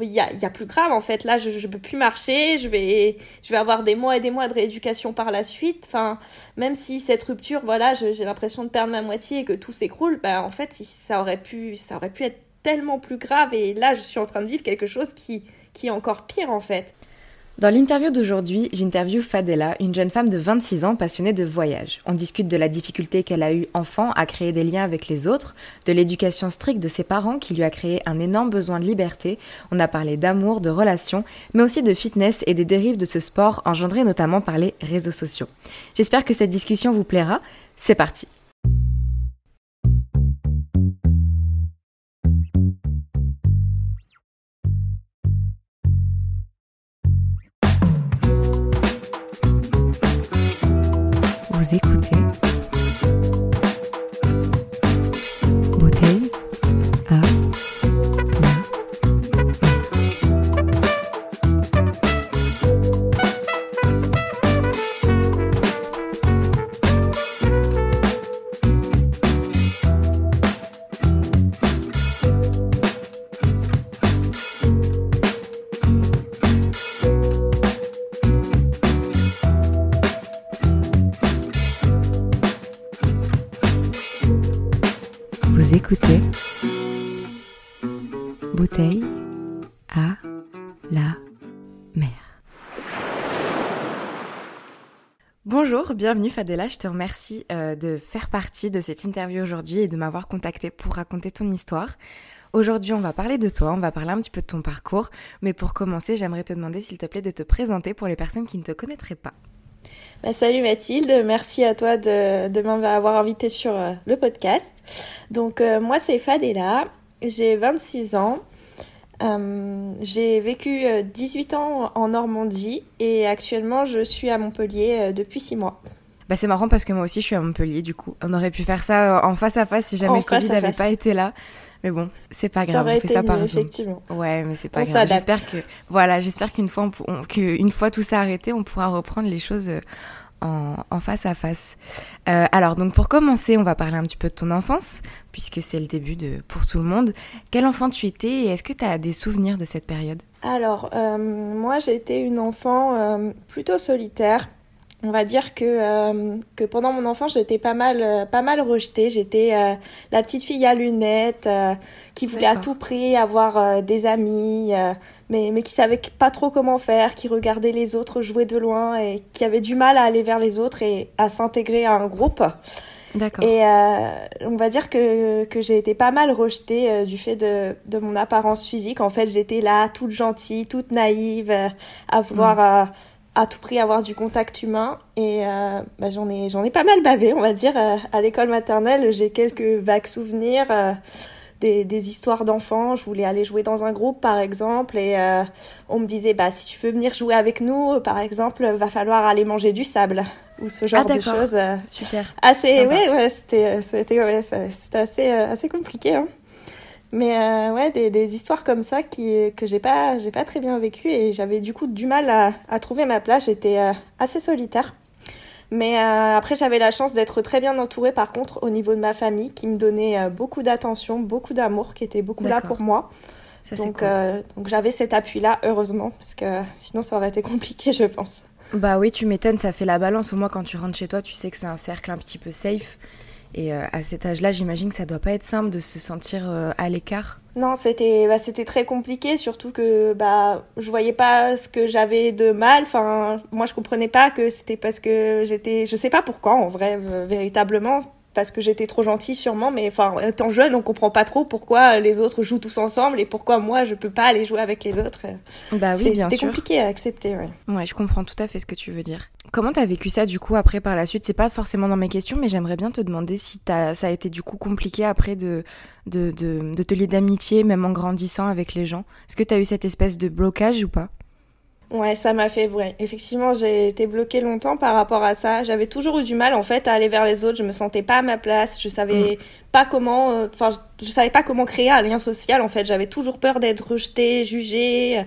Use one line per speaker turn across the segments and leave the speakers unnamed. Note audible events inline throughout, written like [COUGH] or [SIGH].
il y a, y a plus grave en fait. Là, je, je peux plus marcher, je vais, je vais avoir des mois et des mois de rééducation par la suite. Enfin, même si cette rupture, voilà, j'ai l'impression de perdre ma moitié et que tout s'écroule, bah en fait, ça aurait pu, ça aurait pu être tellement plus grave. Et là, je suis en train de vivre quelque chose qui, qui est encore pire en fait.
Dans l'interview d'aujourd'hui, j'interviewe Fadela, une jeune femme de 26 ans passionnée de voyage. On discute de la difficulté qu'elle a eue enfant à créer des liens avec les autres, de l'éducation stricte de ses parents qui lui a créé un énorme besoin de liberté. On a parlé d'amour, de relations, mais aussi de fitness et des dérives de ce sport engendrées notamment par les réseaux sociaux. J'espère que cette discussion vous plaira. C'est parti. Vous écoutez Écoutez Bouteille à la mer. Bonjour, bienvenue Fadela, je te remercie euh, de faire partie de cette interview aujourd'hui et de m'avoir contacté pour raconter ton histoire. Aujourd'hui, on va parler de toi, on va parler un petit peu de ton parcours, mais pour commencer, j'aimerais te demander s'il te plaît de te présenter pour les personnes qui ne te connaîtraient pas.
Bah, salut Mathilde, merci à toi de, m'avoir invité sur euh, le podcast. Donc euh, moi c'est Fadela, j'ai 26 ans. Euh, j'ai vécu euh, 18 ans en Normandie et actuellement je suis à Montpellier depuis 6 mois.
Bah c'est marrant parce que moi aussi je suis à Montpellier du coup. On aurait pu faire ça euh, en face à face si jamais
En
le Covid n'avait pas été là. Mais bon, c'est pas
Ça
grave, on fait ça par Zoom.
effectivement.
Ouais, mais c'est pas
On
grave. J'espère que voilà, j'espère qu'une fois on, on- fois tout ça arrêté, on pourra reprendre les choses euh, en, en face à face. Euh, alors donc pour commencer, on va parler un petit peu de ton enfance puisque c'est le début de pour tout le monde. Quel enfant tu étais et est-ce que tu as des souvenirs de cette période?
Alors, euh, moi, j'ai été une enfant euh, plutôt solitaire. On va dire que, euh, que pendant mon enfance, j'étais pas mal, euh, pas mal rejetée. J'étais euh, la petite fille à lunettes euh, qui voulait à tout prix avoir euh, des amis, euh, mais, mais qui savait pas trop comment faire, qui regardait les autres jouer de loin et qui avait du mal à aller vers les autres et à s'intégrer à un groupe.
D'accord.
Et euh, on va dire que, que j'ai été pas mal rejetée euh, du fait de, de mon apparence physique. En fait, j'étais là, toute gentille, toute naïve, euh, à vouloir euh, à tout prix avoir du contact humain. Et euh, bah, j'en ai, j'en ai pas mal bavé, on va dire. Euh, à l'école maternelle, j'ai quelques vagues souvenirs. euh, des, des histoires d'enfants, je voulais aller jouer dans un groupe par exemple et euh, on me disait bah si tu veux venir jouer avec nous par exemple va falloir aller manger du sable ou ce genre de
d'accord.
choses. euh,
Super.
assez
Sympa.
ouais ouais c'était c'était ouais, assez euh, assez compliqué hein. Mais euh, ouais des, des histoires comme ça qui que j'ai pas j'ai pas très bien vécu et j'avais du coup du mal à, à trouver ma place j'étais euh, assez solitaire mais euh, après j'avais la chance d'être très bien entourée par contre au niveau de ma famille qui me donnait euh, beaucoup d'attention beaucoup d'amour qui était beaucoup là pour moi
Ça
donc
cool.
donc j'avais cet appui là heureusement parce que sinon ça aurait été compliqué je pense
Bah oui, tu m'étonnes, ça fait la balance. Au moins, quand tu rentres chez toi, tu sais que c'est un cercle un petit peu safe. Et euh, à cet âge-là, j'imagine que ça doit pas être simple de se sentir euh, à l'écart.
Non, c'était bah, c'était très compliqué, surtout que bah je voyais pas ce que j'avais de mal. Enfin, moi je comprenais pas que c'était parce que j'étais, je sais pas pourquoi en vrai, véritablement parce que j'étais trop gentille sûrement, mais enfin, étant jeune, on comprend pas trop pourquoi les autres jouent tous ensemble et pourquoi moi je peux pas aller jouer avec les autres.
Bah oui, bien sûr.
C'était compliqué à accepter, ouais.
Ouais, je comprends tout à fait ce que tu veux dire. Comment t'as vécu ça du coup après par la suite? C'est pas forcément dans mes questions, mais j'aimerais bien te demander si as, ça a été du coup compliqué après de, de, de, de te lier d'amitié, même en grandissant avec les gens. Est-ce que t'as eu cette espèce de blocage ou pas?
Ouais, ça m'a fait vrai. Effectivement, j'ai été bloquée longtemps par rapport à ça. J'avais toujours eu du mal en fait à aller vers les autres. Je me sentais pas à ma place. Je savais mm. pas comment. Euh, enfin, je, savais pas comment créer un lien social. En fait, j'avais toujours peur d'être rejetée, jugée.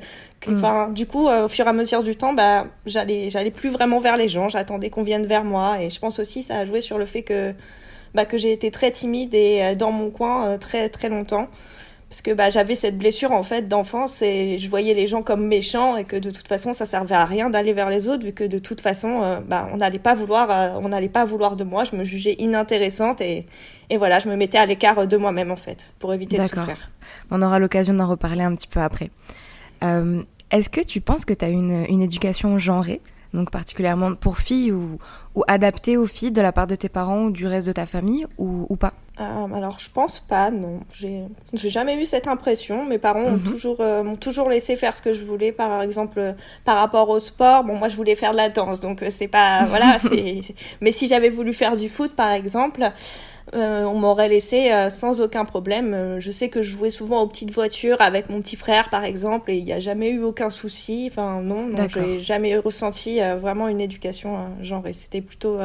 Mm. Enfin, du coup, euh, au fur et à mesure du temps, bah, j'allais, j'allais plus vraiment vers les gens. J'attendais qu'on vienne vers moi. Et je pense aussi ça a joué sur le fait que, bah, que j'ai été très timide et euh, dans mon coin très très longtemps parce que bah, j'avais cette blessure en fait d'enfance et je voyais les gens comme méchants et que de toute façon ça servait à rien d'aller vers les autres vu que de toute façon euh, bah, on n'allait pas vouloir euh, on n'allait pas vouloir de moi je me jugeais inintéressante et, et voilà je me mettais à l'écart de moi-même en fait pour éviter de souffrir.
On aura l'occasion d'en reparler un petit peu après. Euh, est-ce que tu penses que tu as une, une éducation genrée? Donc particulièrement pour filles ou, ou adaptée aux filles de la part de tes parents ou du reste de ta famille ou, ou pas?
Euh, alors je pense pas, non. J'ai, jamais eu cette impression. Mes parents m'ont mhm. toujours, euh, m'ont toujours laissé faire ce que je voulais. Par exemple, euh, par rapport au sport, bon moi je voulais faire de la danse, donc c'est pas, voilà. [LAUGHS] Mais si j'avais voulu faire du foot, par exemple, on m'aurait laissé sans aucun problème. je sais que je jouais souvent aux petites voitures avec mon petit frère, par exemple, et il n'y a jamais eu aucun souci. Enfin non, non j'ai jamais ressenti vraiment une éducation genre. C'était plutôt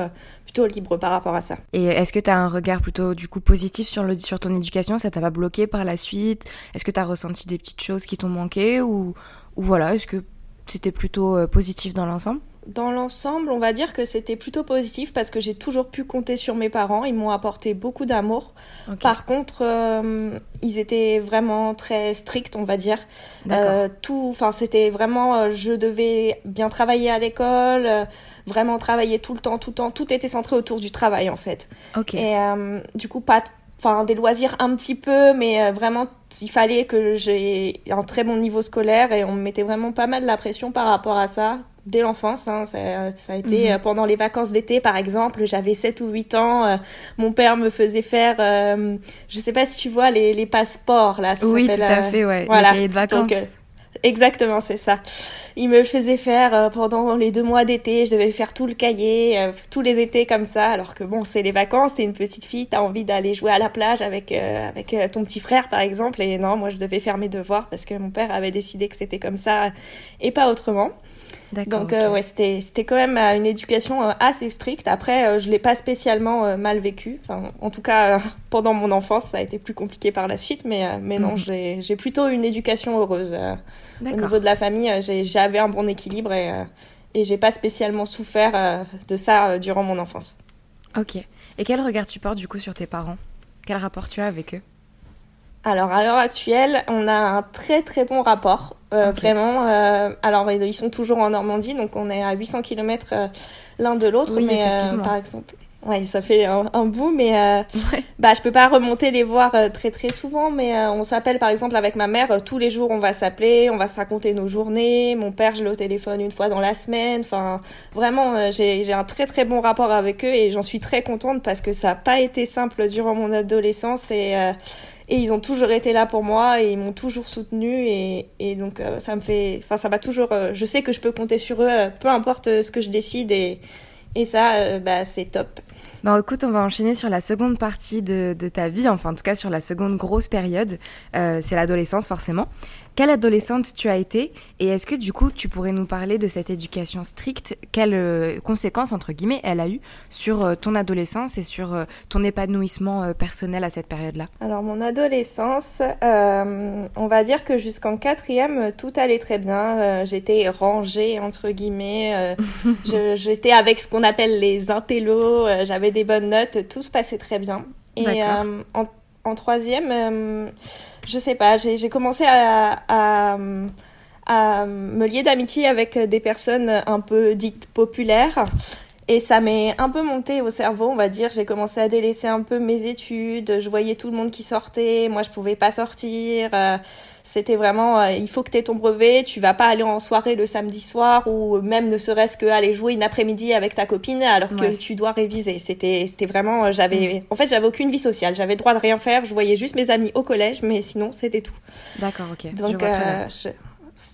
plutôt libre par rapport à ça.
Et est-ce que tu as un regard plutôt du coup positif sur, le, sur ton éducation? Ça t'a pas bloqué par la suite? Est-ce que tu as ressenti des petites choses qui t'ont manqué? Ou, ou voilà, est-ce que c'était plutôt euh, positif dans l'ensemble?
Dans l'ensemble, on va dire que c'était plutôt positif parce que j'ai toujours pu compter sur mes parents. Ils m'ont apporté beaucoup d'amour. Par contre, euh, ils étaient vraiment très stricts, on va dire. Euh, tout, enfin, c'était vraiment, je devais bien travailler à l'école vraiment travailler tout le temps, tout le temps. Tout était centré autour du travail en fait. Et euh, du coup, pas, enfin des loisirs un petit peu, mais euh, vraiment il fallait que j'ai un très bon niveau scolaire et on me mettait vraiment pas mal la pression par rapport à ça dès l'enfance. Hein. Ça, ça, a été mhm. euh, pendant les vacances d'été, par exemple. J'avais 7 ou 8 ans. mon père me faisait faire, je sais pas si tu vois, les, les passeports. là.
oui, tout à fait, ouais. Voilà. Les de vacances.
Exactement, c'est ça. Il me faisait faire euh, pendant les deux mois d'été, je devais faire tout le cahier, euh, tous les étés comme ça, alors que bon, c'est les vacances, t'es une petite fille, t'as envie d'aller jouer à la plage avec euh, avec ton petit frère par exemple, et non, moi je devais faire mes devoirs parce que mon père avait décidé que c'était comme ça et pas autrement. Donc euh, ouais, c'était c'était quand même euh, une éducation euh, assez stricte. Après, je l'ai pas spécialement mal vécu. Enfin, en tout cas, [LAUGHS] pendant mon enfance, ça a été plus compliqué par la suite, mais mais non, mhm. j'ai plutôt une éducation heureuse. Au niveau de la famille, j'avais un bon équilibre et et j'ai pas spécialement souffert de ça durant mon enfance.
Ok. Et quel regard tu portes du coup sur tes parents? Quel rapport tu as avec eux?
Alors à l'heure actuelle, on a un très très bon rapport, euh, vraiment. Euh, alors ils sont toujours en Normandie, donc on est à 800 km euh, l'un de l'autre,
oui, mais
par exemple. Ouais, ça fait un, bout, mais ouais. bah je peux pas remonter les voir très très souvent, mais on s'appelle par exemple avec ma mère tous les jours, on va s'appeler, on va se raconter nos journées. Mon père, je l'ai au téléphone une fois dans la semaine. Enfin, vraiment, j'ai j'ai un très très bon rapport avec eux et j'en suis très contente parce que ça a pas été simple durant mon adolescence et et ils ont toujours été là pour moi et ils m'ont toujours soutenu et, et donc euh, ça me fait enfin ça va toujours euh, je sais que je peux compter sur eux euh, peu importe ce que je décide et et ça bah c'est top
Bon, écoute, on va enchaîner sur la seconde partie de, de, ta vie, enfin en tout cas sur la seconde grosse période, c'est l'adolescence forcément. Quelle adolescente tu as été et est-ce que du coup tu pourrais nous parler de cette éducation stricte? Quelles euh, conséquences entre guillemets elle a eu sur euh, ton adolescence et sur euh, ton épanouissement personnel à cette période-là?
Alors mon adolescence, on va dire que jusqu'en quatrième tout allait très bien. j'étais rangée entre guillemets. [LAUGHS] j'étais avec ce qu'on appelle les intellos. J'avais des bonnes notes. Tout se passait très bien. Et en, en, troisième je sais pas, j'ai commencé à, à, à, me lier d'amitié avec des personnes un peu dites populaires. Et ça m'est un peu monté au cerveau, on va dire. J'ai commencé à délaisser un peu mes études. Je voyais tout le monde qui sortait. Moi, je pouvais pas sortir. Euh, c'était vraiment, euh, il faut que tu aies ton brevet. Tu vas pas aller en soirée le samedi soir ou même ne serait-ce que aller jouer une après-midi avec ta copine alors que tu dois réviser. C'était, c'était vraiment, euh, j'avais, mm. en fait, j'avais aucune vie sociale. J'avais le droit de rien faire. Je voyais juste mes amis au collège, mais sinon, c'était tout.
D'accord, ok.
Donc, je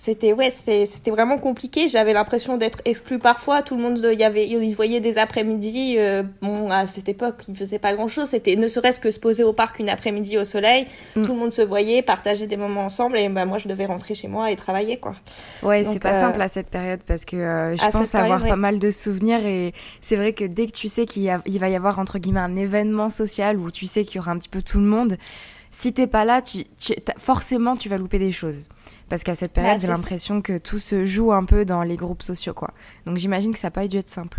c'était ouais c'était vraiment compliqué. J'avais l'impression d'être exclue parfois. Tout le monde il y avait ils se voyaient des après-midi euh, bon à cette époque ils faisaient pas grand chose c'était ne serait-ce que se poser au parc une après-midi au soleil. Mm. tout le monde se voyait partager des moments ensemble et bah moi je devais rentrer chez moi et travailler quoi.
Ouais c'est pas euh, simple à cette période parce que euh, je pense avoir pas mal de souvenirs et c'est vrai que dès que tu sais qu'il va y avoir entre guillemets un événement social où tu sais qu'il y aura un petit peu tout le monde si t'es pas là tu, forcément tu vas louper des choses parce qu'à cette période, j'ai l'impression que tout se joue un peu dans les groupes sociaux, quoi. Donc j'imagine que ça n'a pas dû être simple.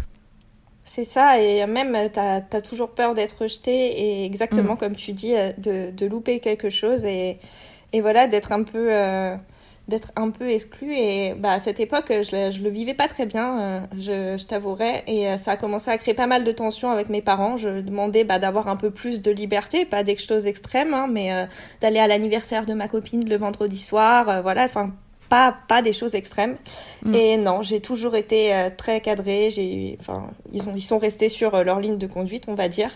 C'est ça, et même, tu as, toujours peur d'être rejeté, et exactement mm. comme tu dis, euh, de, de, louper quelque chose, et, et voilà, d'être un peu... Euh, d'être un peu exclu. Et bah à cette époque je, je le vivais pas très bien euh, je, je t'avouerai. Et euh, ça a commencé à créer pas mal de tensions avec mes parents. Je demandais bah d'avoir un peu plus de liberté pas des choses extrêmes hein, mais euh, d'aller à l'anniversaire de ma copine le vendredi soir voilà enfin pas pas des choses extrêmes. Mm. et non j'ai toujours été très cadrée. J'ai enfin ils ont ils sont restés sur leur ligne de conduite on va dire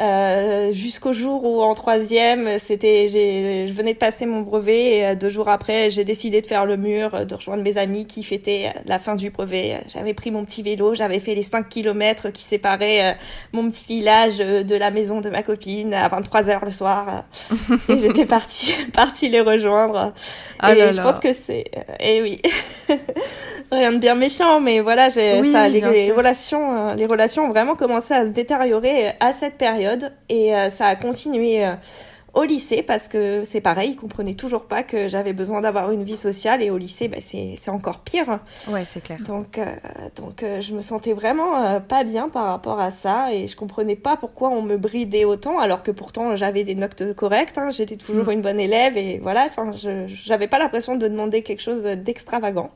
euh, jusqu'au jour où en troisième, c'était, je venais de passer mon brevet et euh, deux jours après, j'ai décidé de faire le mur, de rejoindre mes amis qui fêtaient la fin du brevet. J'avais pris mon petit vélo, j'avais fait les 5 kilomètres qui séparaient euh, mon petit village de la maison de ma copine à 23 heures le soir. [LAUGHS] et j'étais partie, [LAUGHS] partie les rejoindre. Ah et je pense que c'est, et oui. [LAUGHS] Rien de bien méchant, mais voilà, j'ai, ça, les, relations, les relations ont vraiment commencé à se détériorer à cette période et euh, ça a continué euh, au lycée parce que c'est pareil, ils comprenaient toujours pas que j'avais besoin d'avoir une vie sociale et au lycée, bah, c'est encore pire.
Ouais, c'est clair.
Donc, euh, donc je me sentais vraiment pas bien par rapport à ça et je comprenais pas pourquoi on me bridait autant alors que pourtant j'avais des notes correctes, hein, j'étais toujours mm. une bonne élève et voilà, enfin, je j'avais pas l'impression de demander quelque chose d'extravagant.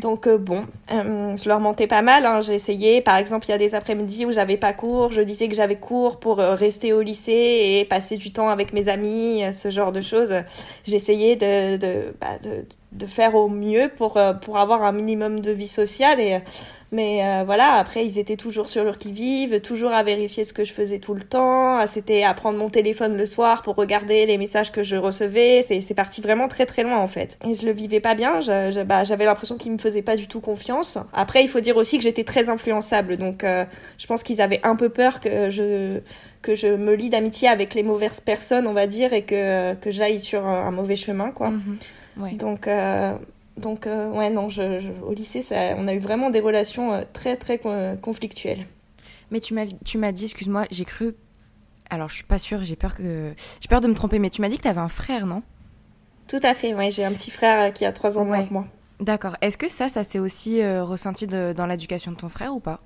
Donc euh, bon, euh, je leur mentais pas mal. Hein. J'ai essayé, par exemple, il y a des après-midi où j'avais pas cours, je disais que j'avais cours pour euh, rester au lycée et passer du temps avec mes amis, ce genre de choses. J'essayais de, bah, de, de, faire au mieux pour, pour avoir un minimum de vie sociale et mais euh, voilà, après, ils étaient toujours sur leur qui-vive, toujours à vérifier ce que je faisais tout le temps. C'était à prendre mon téléphone le soir pour regarder les messages que je recevais. C'est parti vraiment très très loin en fait. Et je le vivais pas bien. Bah, j'avais l'impression qu'ils me faisaient pas du tout confiance. Après, il faut dire aussi que j'étais très influençable. Donc, euh, je pense qu'ils avaient un peu peur que je que je me lie d'amitié avec les mauvaises personnes, on va dire, et que, que j'aille sur un, mauvais chemin, quoi. Mm-hmm. Donc, euh, donc, euh, ouais, non, je, au lycée, ça, on a eu vraiment des relations euh, très, très conflictuelles.
Mais tu m'as, dit, excuse-moi, j'ai cru. Alors, je suis pas sûre, j'ai peur, que... j'ai peur de me tromper, mais tu m'as dit que tu avais un frère, non?
Tout à fait, ouais, j'ai un petit frère qui a trois ans moins que moi.
D'accord. Est-ce que ça, ça s'est aussi ressenti dans l'éducation de ton frère ou pas?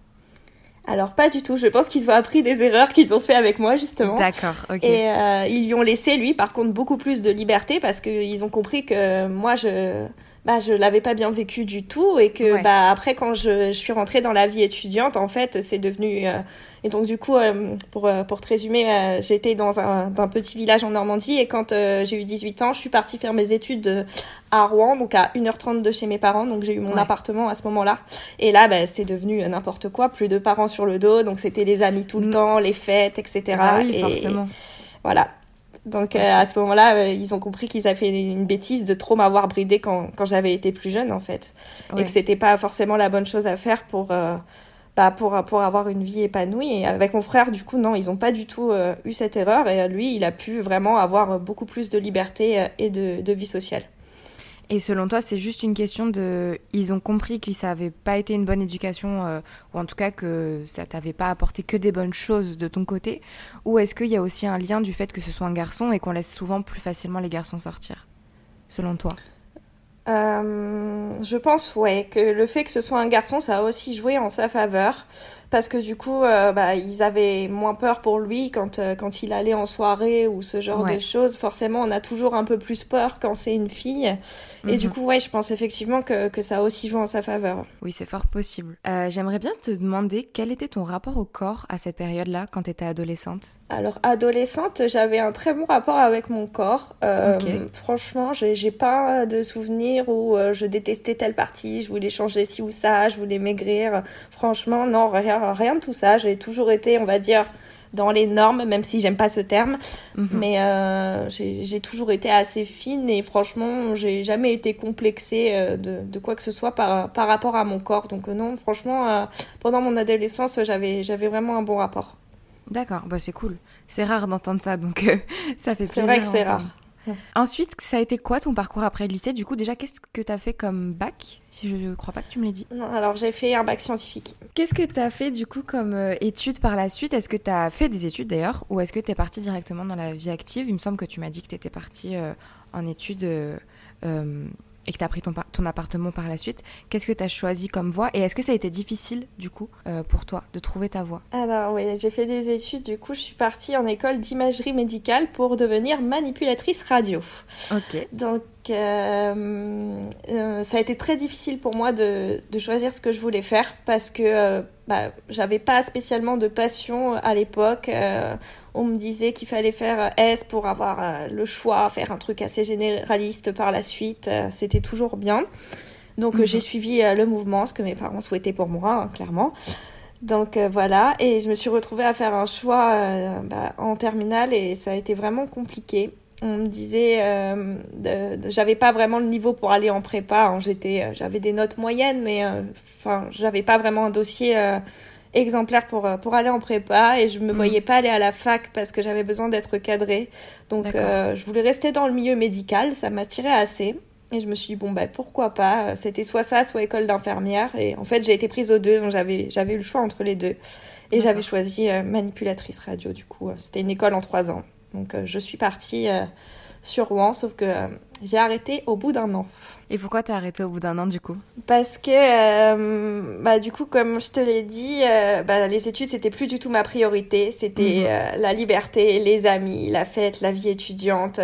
Alors pas du tout, je pense qu'ils ont appris des erreurs qu'ils ont fait avec moi justement.
D'accord, ok.
Et ils lui ont laissé lui par contre beaucoup plus de liberté parce qu'ils ont compris que moi je bah je l'avais pas bien vécu du tout et que bah après quand je, je, suis rentrée dans la vie étudiante en fait c'est devenu euh, et donc du coup euh, pour euh, pour te résumer j'étais dans un, un, petit village en Normandie et quand j'ai eu 18 ans je suis partie faire mes études à Rouen donc à 1h30 de chez mes parents donc j'ai eu mon appartement à ce moment-là. Et là bah, c'est devenu n'importe quoi plus de parents sur le dos donc c'était les amis tout le mm. temps les fêtes etc
ah oui, et forcément.
voilà donc euh, à ce moment-là, euh, ils ont compris qu'ils avaient fait une bêtise de trop m'avoir bridé quand, quand j'avais été plus jeune en fait, et que c'était pas forcément la bonne chose à faire pour euh, bah, pour pour avoir une vie épanouie. Et avec mon frère, du coup, non, ils ont pas du tout eu cette erreur, et lui, il a pu vraiment avoir beaucoup plus de liberté et de, de vie sociale.
Et selon toi, c'est juste une question de. Ils ont compris que ça n'avait pas été une bonne éducation, euh, ou en tout cas que ça t'avait pas apporté que des bonnes choses de ton côté Ou est-ce qu'il y a aussi un lien du fait que ce soit un garçon et qu'on laisse souvent plus facilement les garçons sortir Selon toi?
Euh, je pense, ouais, que le fait que ce soit un garçon, ça a aussi joué en sa faveur. Parce que du coup, euh, bah, ils avaient moins peur pour lui quand, euh, quand il allait en soirée ou ce genre
Ouais.
de choses. Forcément, on a toujours un peu plus peur quand c'est une fille. Et du
Mhm.
coup, ouais, je pense effectivement que, que ça a aussi joué en sa faveur.
Oui, c'est fort possible. Euh, J'aimerais bien te demander quel était ton rapport au corps à cette période-là, quand tu étais adolescente?
Alors, adolescente, j'avais un très bon rapport avec mon corps. Euh,
Ok.
Franchement, j'ai pas de souvenirs où je détestais telle partie, je voulais changer ci ou ça, je voulais maigrir. Franchement, non, rien, rien de tout ça. J'ai toujours été, on va dire, dans les normes, même si j'aime pas ce terme.
Mhm.
Mais euh, j'ai toujours été assez fine et franchement, j'ai jamais été complexée euh, de, de quoi que ce soit par, par rapport à mon corps. Donc euh, non, franchement, euh, pendant mon adolescence, j'avais j'avais vraiment un bon rapport.
D'accord, bah c'est cool. C'est rare d'entendre ça, donc euh, [LAUGHS] ça fait
C'est
plaisir.
vrai que c'est
entendre. [LAUGHS] Ensuite, ça a été quoi ton parcours après le lycée? Du coup, déjà, qu'est-ce que tu as fait comme bac? Si Je ne crois pas que tu me l'aies dit.
Non, alors j'ai fait un bac scientifique.
Qu'est-ce que tu as fait du coup comme euh, études par la suite? Est-ce que tu as fait des études d'ailleurs? Ou est-ce que tu es partie directement dans la vie active? Il me semble que tu m'as dit que tu étais partie euh, en études euh, et que tu as pris ton, par- ton appartement par la suite. Qu'est-ce que tu as choisi comme voie Et est-ce que ça a été difficile du coup euh, pour toi de trouver ta voie?
Alors oui, j'ai fait des études, du coup je suis partie en école d'imagerie médicale pour devenir manipulatrice radio.
Ok.
Donc euh, euh, ça a été très difficile pour moi de, de choisir ce que je voulais faire parce que euh, bah, j'avais pas spécialement de passion à l'époque. Euh, on me disait qu'il fallait faire S pour avoir le choix, faire un truc assez généraliste par la suite. C'était toujours bien. Donc euh,
Mhm.
j'ai suivi le mouvement, ce que mes parents souhaitaient pour moi, hein, clairement. Donc euh, voilà, et je me suis retrouvée à faire un choix euh, bah, en terminale et ça a été vraiment compliqué. On me disait, euh, j'avais pas vraiment le niveau pour aller en prépa. hein. J'étais, euh, j'avais des notes moyennes, mais euh, enfin, j'avais pas vraiment un dossier euh, exemplaire pour pour aller en prépa et je me
Mhm.
voyais pas aller à la fac parce que j'avais besoin d'être cadrée. Donc je voulais rester dans le milieu médical, ça m'attirait assez. Et je me suis dit, bon, bah, pourquoi pas C'était soit ça, soit école d'infirmière. Et en fait, j'ai été prise aux deux, donc j'avais, j'avais eu le choix entre les deux. Et j'avais choisi manipulatrice radio, du coup. C'était une école en trois ans. Donc, euh, je suis partie euh, sur Rouen, sauf que euh, j'ai arrêté au bout d'un an.
Et pourquoi t'as arrêté au bout d'un an du coup?
Parce que, euh, bah, du coup, comme je te l'ai dit, euh, bah, les études, c'était plus du tout ma priorité. C'était
Mhm.
euh, la liberté, les amis, la fête, la vie étudiante.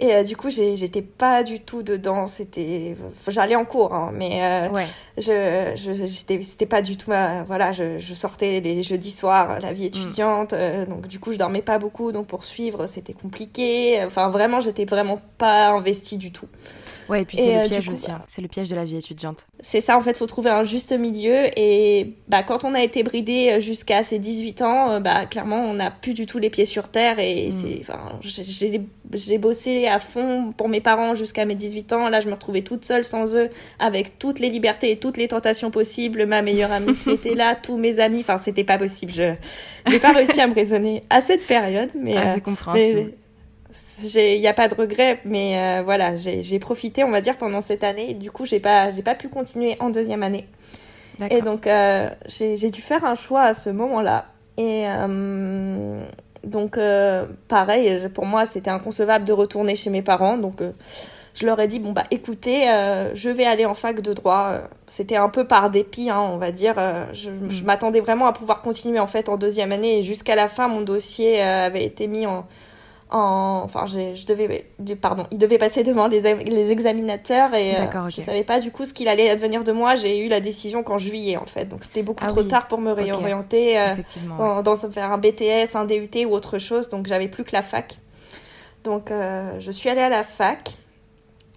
Euh, et euh, du coup, j'étais pas du tout dedans. C'était, j'allais en cours, hein, mais euh,
Ouais.
je, je, j'étais- c'était pas du tout ma, voilà, je, je sortais les jeudis soirs, la vie étudiante, euh, donc du coup, je dormais pas beaucoup, donc pour suivre, c'était compliqué. Enfin, vraiment, j'étais vraiment pas investie du tout.
Ouais, et puis c'est
euh,
le
du
piège
coup,
aussi. hein. C'est le piège de la vie étudiante.
C'est ça, en fait, faut trouver un juste milieu. Et bah, quand on a été bridé euh, jusqu'à ses 18 ans, euh, bah, clairement, on n'a plus du tout les pieds sur terre. Et
Mm.
c'est, enfin, j'ai- j'ai à fond pour mes parents jusqu'à mes 18 ans. Là, je me retrouvais toute seule sans eux, avec toutes les libertés et toutes les tentations possibles. Ma meilleure amie qui était là, [LAUGHS] tous mes amis. Enfin, c'était pas possible. Je j'ai pas réussi à me raisonner à cette période. Mais,
Ah,
euh,
c'est compréhensible.
il n'y a pas de regret, mais euh, voilà, j'ai profité, on va dire, pendant cette année. Du coup, j'ai pas, pas pu continuer en deuxième année. Et donc, euh, j'ai j'ai dû faire un choix à ce moment-là. Et euh, donc, euh, pareil, pour moi, c'était inconcevable de retourner chez mes parents. Donc, euh, je leur ai dit, bon, bah, écoutez, euh, je vais aller en fac de droit. C'était un peu par dépit, hein, on va dire. Je je m'attendais vraiment à pouvoir continuer, en fait, en deuxième année. Et jusqu'à la fin, mon dossier avait été mis en... en enfin, j'ai- je devais... Pardon, il devait passer devant les, les examinateurs. Et euh,
D'accord, ok.
je savais pas, du coup, ce qu'il allait advenir de moi. J'ai eu la décision qu'en juillet, en fait. Donc, c'était beaucoup
Ah
trop
oui.
tard pour me réorienter. euh,
ouais.
dans faire un BTS, un DUT ou autre chose, donc j'avais plus que la fac. Donc euh, je suis allée à la fac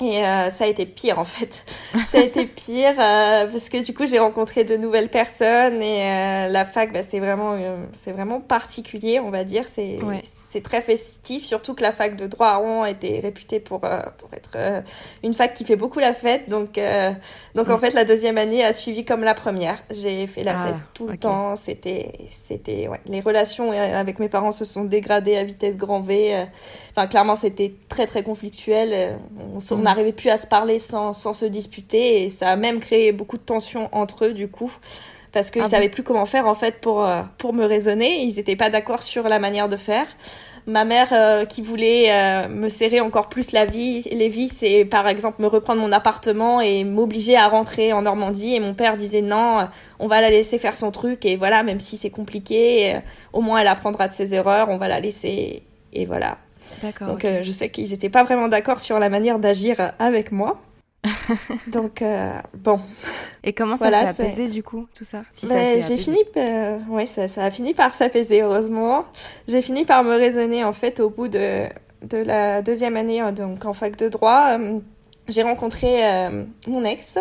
et euh, ça a été pire en fait. [LAUGHS] ça a été pire euh, parce que du coup j'ai rencontré de nouvelles personnes et euh, la fac bah, c'est vraiment euh, c'est vraiment particulier on va dire c'est
Ouais.
c'est très festif surtout que la fac de droit à Rouen était réputée pour euh, pour être euh, une fac qui fait beaucoup la fête donc euh, donc en
Mm.
fait la deuxième année a suivi comme la première j'ai fait la
Ah,
fête tout le temps c'était c'était ouais les relations avec mes parents se sont dégradées à vitesse grand V enfin clairement c'était très très conflictuel on on
Mhm.
N'arrivait plus à se parler sans sans se disputer et ça a même créé beaucoup de tensions entre eux du coup parce qu'ils
Ah
ne
bon?
savaient plus comment faire en fait pour, euh, pour me raisonner. Ils n'étaient pas d'accord sur la manière de faire. Ma mère euh, qui voulait euh, me serrer encore plus la vie, les vis et par exemple me reprendre mon appartement et m'obliger à rentrer en Normandie. Et mon père disait non, on va la laisser faire son truc et voilà, même si c'est compliqué, euh, au moins elle apprendra de ses erreurs, on va la laisser et voilà. Donc euh, je sais qu'ils n'étaient pas vraiment d'accord sur la manière d'agir avec moi. [LAUGHS] Donc euh, bon,
Et comment ça
voilà,
s'est apaisé du coup, tout ça Si s'est
j'ai fini, euh, ouais, ça, ça a fini par s'apaiser heureusement. J'ai fini par me raisonner en fait au bout de, de la deuxième année euh, donc en fac de droit. euh, j'ai rencontré mon ex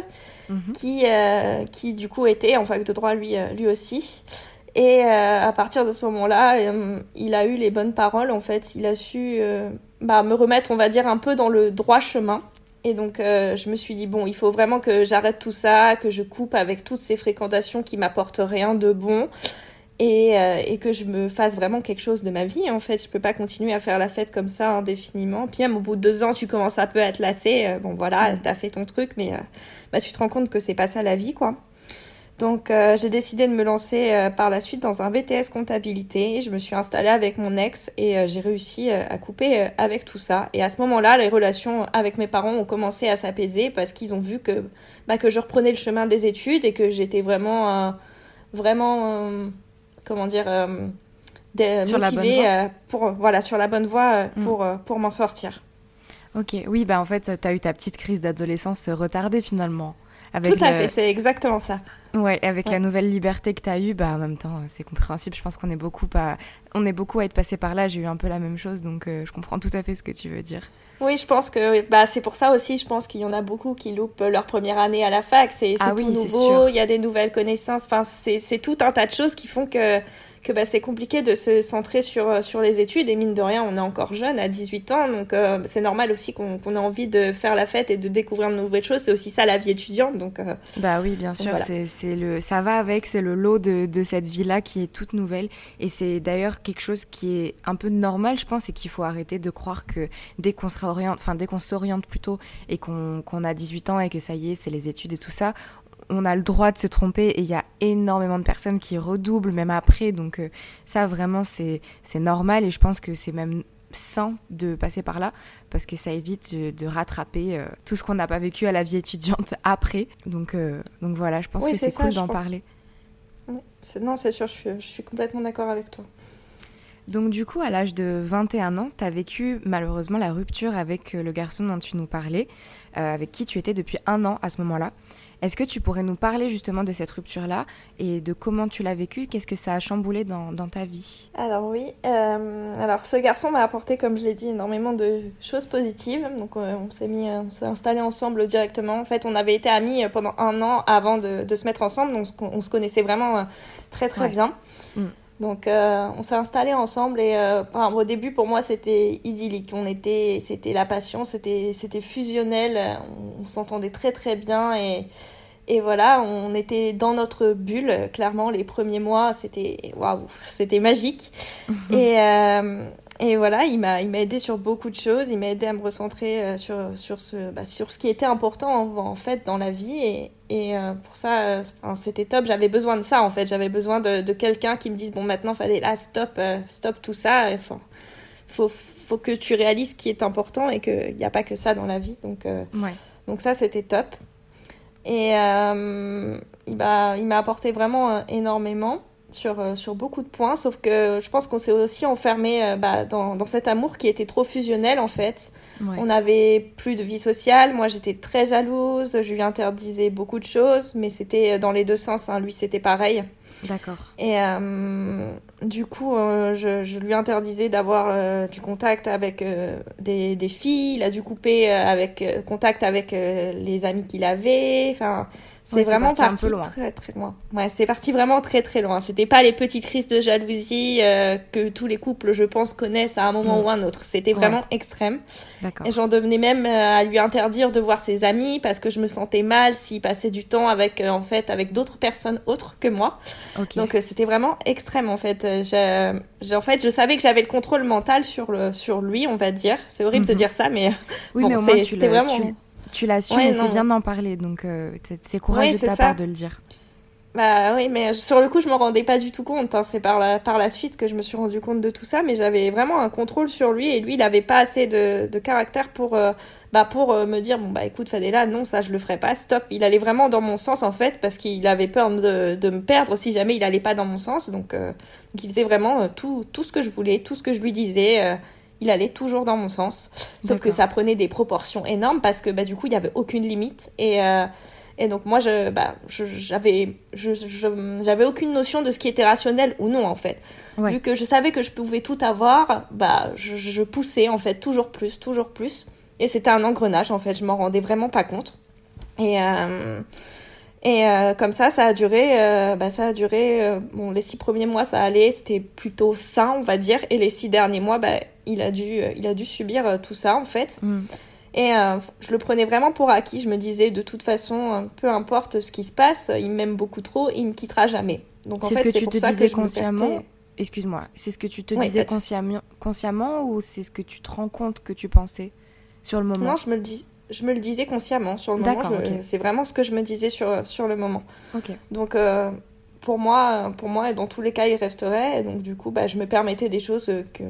Mhm.
qui qui du coup était en fac de droit lui lui aussi. Et euh, à partir de ce moment-là, euh, il a eu les bonnes paroles en fait. Il a su euh, bah, me remettre, on va dire, un peu dans le droit chemin. Et donc, je me suis dit, bon, il faut vraiment que j'arrête tout ça, que je coupe avec toutes ces fréquentations qui m'apportent rien de bon. Et, et que je me fasse vraiment quelque chose de ma vie, en fait. Je peux pas continuer à faire la fête comme ça indéfiniment. Puis même au bout de deux ans, tu commences un peu à te lasser. Bon, voilà, t'as fait ton truc, mais bah, tu te rends compte que c'est pas ça la vie, quoi. Donc euh, j'ai décidé de me lancer euh, par la suite dans un BTS comptabilité. Je me suis installée avec mon ex et euh, j'ai réussi à couper avec tout ça. Et à ce moment-là, les relations avec mes parents ont commencé à s'apaiser parce qu'ils ont vu que bah, que je reprenais le chemin des études et que j'étais vraiment vraiment comment dire
Sur la bonne
motivée
voie.
pour voilà sur la bonne voie
Mm.
pour pour m'en sortir.
Ok, oui, bah en fait, t'as eu ta petite crise d'adolescence retardée finalement. Avec
tout à
le-
fait, c'est exactement ça.
Ouais, avec
Ouais.
la nouvelle liberté que tu as eue, bah, en même temps, c'est compréhensible. Je pense qu'on est beaucoup à, on est beaucoup à être passé par là. J'ai eu un peu la même chose, donc euh, je comprends tout à fait ce que tu veux dire.
Oui, je pense que bah, c'est pour ça aussi, je pense qu'il y en a beaucoup qui loupent leur première année à la fac. C'est
Ah oui,
nouveau, il y a des nouvelles connaissances. Enfin, c'est tout un tas de choses qui font que, que bah, c'est compliqué de se centrer sur, euh, sur les études. Et mine de rien, on est encore jeune, à 18 ans. Donc euh, c'est normal aussi qu'on qu'on ait envie de faire la fête et de découvrir de nouvelles choses. C'est aussi ça la vie étudiante. Donc euh,
Bah oui, bien sûr,
voilà.
c'est le, ça va avec, c'est le lot de, de cette vie-là qui est toute nouvelle. Et c'est d'ailleurs quelque chose qui est un peu normal, je pense, et qu'il faut arrêter de croire que dès qu'on se réoriente, enfin dès qu'on s'oriente plutôt et qu'on qu'on a 18 ans et que ça y est, c'est les études et tout ça, on a le droit de se tromper et il y a énormément de personnes qui redoublent même après. Donc euh, ça vraiment c'est normal et je pense que c'est même sain de passer par là parce que ça évite de, rattraper euh, tout ce qu'on n'a pas vécu à la vie étudiante [LAUGHS] après. Donc donc, donc voilà, je pense
Oui,
que
c'est
cool d'en
pense.
parler.
non, c'est sûr, je suis, je suis complètement d'accord avec toi.
Donc du coup, à l'âge de 21 ans, tu as vécu malheureusement la rupture avec euh, le garçon dont tu nous parlais, euh, avec qui tu étais depuis un an à ce moment-là. Est-ce que tu pourrais nous parler justement de cette rupture-là et de comment tu l'as vécue? Qu'est-ce que ça a chamboulé dans, dans ta vie?
Alors oui, euh, alors ce garçon m'a apporté, comme je l'ai dit, énormément de choses positives. Donc euh, on s'est mis, on s'est installé ensemble directement. En fait, on avait été amis euh, pendant un an avant de, de se mettre ensemble, donc on se con- on se connaissait vraiment très très
Ouais.
bien.
Mm.
Donc euh, on s'est installé ensemble et euh, enfin, au début pour moi c'était idyllique. On était, c'était la passion, c'était c'était fusionnel. On, on s'entendait très très bien et et voilà, on était dans notre bulle. Clairement, les premiers mois, c'était waouh, c'était magique. [LAUGHS] et, euh, et voilà, il m'a, il m'a aidé sur beaucoup de choses. Il m'a aidé à me recentrer euh, sur, sur, ce, bah, sur ce qui était important en, en fait dans la vie. Et, et euh, pour ça, euh, c'était top. J'avais besoin de ça en fait. J'avais besoin de, de quelqu'un qui me dise bon, maintenant, fallait là, stop, stop tout ça. Enfin, faut, faut que tu réalises ce qui est important et qu'il n'y a pas que ça dans la vie. Donc, euh,
Ouais.
donc ça, c'était top. Et euh, il m'a il m'a apporté vraiment énormément sur, euh, sur beaucoup de points, sauf que je pense qu'on s'est aussi enfermé euh, bah, dans, dans cet amour qui était trop fusionnel en fait.
Ouais.
On n'avait plus de vie sociale, moi j'étais très jalouse, je lui interdisais beaucoup de choses, mais c'était dans les deux sens, hein. lui c'était pareil.
D'accord.
Et euh, du coup, euh, je, je lui interdisais d'avoir euh, du contact avec euh, des, des filles. Il a dû couper euh, avec euh, contact avec euh, les amis qu'il avait. Enfin, c'est
Ouais,
vraiment
parti un
parti
peu loin.
très très loin. Ouais, c'est parti vraiment très très loin. C'était pas les petites crises de jalousie euh, que tous les couples, je pense, connaissent à un moment
Mm.
ou un autre. C'était
Ouais.
vraiment extrême.
D'accord.
Et j'en devenais même à lui interdire de voir ses amis parce que je me sentais mal s'il passait du temps avec euh, en fait avec d'autres personnes autres que moi.
Ok.
Donc euh, c'était vraiment extrême en fait. En fait, je savais que j'avais le contrôle mental sur le sur lui, on va dire. C'est horrible de
Mhm.
dire ça, mais
oui, [LAUGHS]
bon,
mais au moins
c'est-
tu
c'était
l'as
vraiment.
tu, tu l'assumes
Ouais,
et c'est bien d'en parler. Donc euh, c'est- courageux
Ouais,
de ta
ça.
part de le dire.
Bah oui, mais sur le coup, je m'en rendais pas du tout compte. Hein. C'est par la, par la suite que je me suis rendu compte de tout ça, mais j'avais vraiment un contrôle sur lui et lui, il n'avait pas assez de, de caractère pour, euh, bah, pour euh, me dire bon bah écoute Fadela, non ça je le ferai pas, stop. Il allait vraiment dans mon sens en fait parce qu'il avait peur de, de me perdre si jamais il allait pas dans mon sens. Donc, euh, donc il faisait vraiment tout, tout ce que je voulais, tout ce que je lui disais. il allait toujours dans mon sens, sauf que ça prenait des proportions énormes parce que bah du coup il y avait aucune limite et et donc moi, je, bah, j'avais, je, j'avais aucune notion de ce qui était rationnel ou non en fait. Vu que je savais que je pouvais tout avoir, bah, je, je poussais en fait toujours plus, toujours plus. Et c'était un engrenage en fait. Je m'en rendais vraiment pas compte. Et euh, et euh, comme ça, ça a duré, euh, bah, ça a duré. bon, les six premiers mois, ça allait, c'était plutôt sain, on va dire. Et les six derniers mois, bah, il a dû, il a dû subir tout ça en fait. Mm. Et euh, je le prenais vraiment pour acquis. Je me disais, de toute façon, euh, peu importe ce qui se passe, il m'aime beaucoup trop, il me quittera jamais.
Donc en fait, c'est ce que tu te disais consciemment. Excuse-moi, c'est ce que tu te disais consciemment, consciemment ou c'est ce que tu te rends compte que tu pensais sur le moment?
Non, je me le dis. Je me le disais consciemment sur le moment. C'est vraiment ce que je me disais sur, sur le moment.
Ok.
Donc, euh, pour moi, pour moi, dans tous les cas, il resterait. Et donc, du coup, bah, je me permettais des choses que,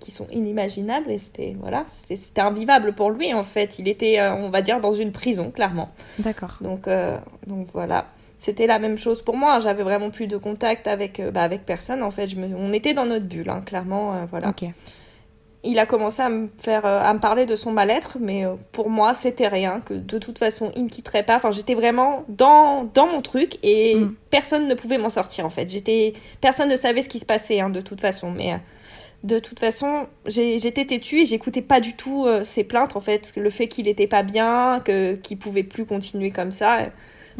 qui sont inimaginables. Et c'était, voilà, c'était invivable pour lui, en fait. Il était, euh, on va dire, dans une prison, clairement.
D'accord.
Donc, euh, donc, voilà. C'était la même chose pour moi. J'avais vraiment plus de contact avec, euh, bah, avec personne, en fait. Je me, on était dans notre bulle, hein, clairement. voilà.
Ok
il a commencé à me faire euh, à me parler de son mal-être mais euh, pour moi c'était rien que de toute façon il me quitterait pas enfin j'étais vraiment dans dans mon truc et mm. personne ne pouvait m'en sortir en fait j'étais personne ne savait ce qui se passait hein, de toute façon mais euh, de toute façon j'étais têtue et j'écoutais pas du tout ses plaintes en fait le fait qu'il était pas bien que qu'il pouvait plus continuer comme ça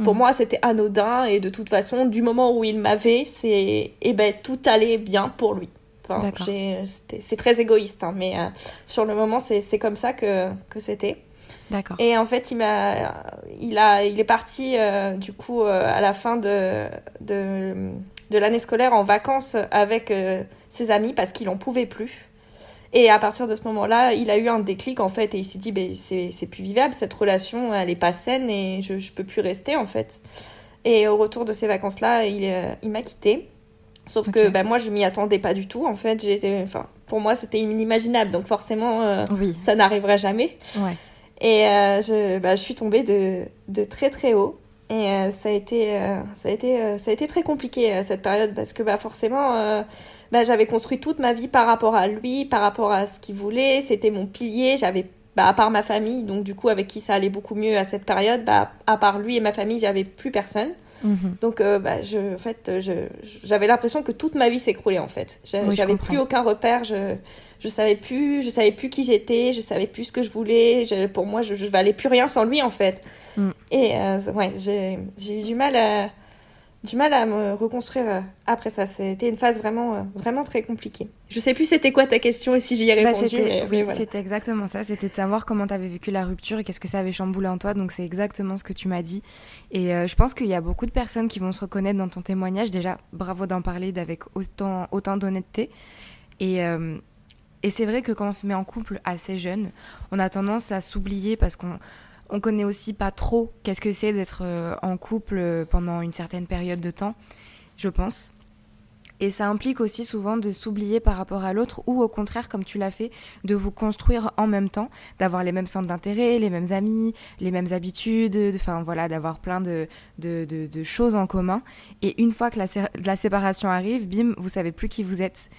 pour mm. moi c'était anodin et de toute façon du moment où il m'avait c'est eh ben tout allait bien pour lui c'est très égoïste, hein, mais euh, sur le moment, c'est comme ça que, que c'était.
D'accord.
Et en fait, il, m'a, il, a, il est parti, euh, du coup, euh, à la fin de, de, de l'année scolaire en vacances avec ses amis parce qu'il n'en pouvait plus. Et à partir de ce moment-là, il a eu un déclic, en fait, et il s'est dit, ben, c'est plus vivable, cette relation, elle est pas saine et je, je peux plus rester, en fait. Et au retour de ces vacances-là, il, il m'a quitté. Sauf que bah, moi, je m'y attendais pas du tout. En fait, j'étais, enfin, pour moi, c'était inimaginable. Donc forcément, euh, ça n'arriverait jamais.
Ouais.
Et euh, je, bah, je suis tombée de, de très très haut. Et euh, ça a été, ça a été, ça a été très compliqué cette période parce que bah, forcément, bah, j'avais construit toute ma vie par rapport à lui, par rapport à ce qu'il voulait. C'était mon pilier. J'avais bah, à part ma famille, donc du coup avec qui ça allait beaucoup mieux à cette période, bah, à part lui et ma famille, j'avais plus personne. Mhm. Donc, euh, bah, je, en fait, j'avais l'impression que toute ma vie s'écroulait en fait. J'avais plus aucun repère. Je, je savais plus, je savais plus qui j'étais. Je savais plus ce que je voulais. pour moi, je, je valais plus rien sans lui en fait. Mm. Et euh, ouais, j'ai eu du mal à du mal à me reconstruire euh, après ça. C'était une phase vraiment, vraiment très compliquée. Je sais plus c'était quoi ta question et si j'y ai bah, répondu.
oui, c'était exactement ça. C'était de savoir comment tu avais vécu la rupture et qu'est-ce que ça avait chamboulé en toi. Donc c'est exactement ce que tu m'as dit. Et euh, je pense qu'il y a beaucoup de personnes qui vont se reconnaître dans ton témoignage. Déjà, bravo d'en parler avec autant, autant d'honnêteté. Et, euh, et c'est vrai que quand on se met en couple assez jeune, on a tendance à s'oublier parce qu'on on connaît aussi pas trop qu'est-ce que c'est d'être euh, en couple euh, pendant une certaine période de temps, je pense. Et ça implique aussi souvent de s'oublier par rapport à l'autre ou au contraire, comme tu l'as fait, de vous construire en même temps, d'avoir les mêmes centres d'intérêt, les mêmes amis, les mêmes habitudes, enfin voilà, d'avoir plein de, choses en commun. Et une fois que la, la séparation arrive, bim, vous savez plus qui vous êtes.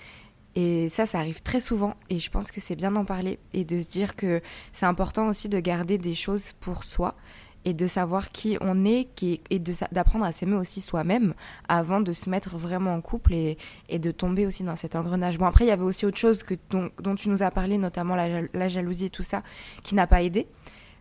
Et ça, ça arrive très souvent et je pense que c'est bien d'en parler et de se dire que c'est important aussi de garder des choses pour soi et de savoir qui on est et d'apprendre à s'aimer aussi soi-même avant de se mettre vraiment en couple et, de tomber aussi dans cet engrenage. Bon, après, il y avait aussi autre chose que, dont, tu nous as parlé, notamment la jalousie et tout ça, qui n'a pas aidé.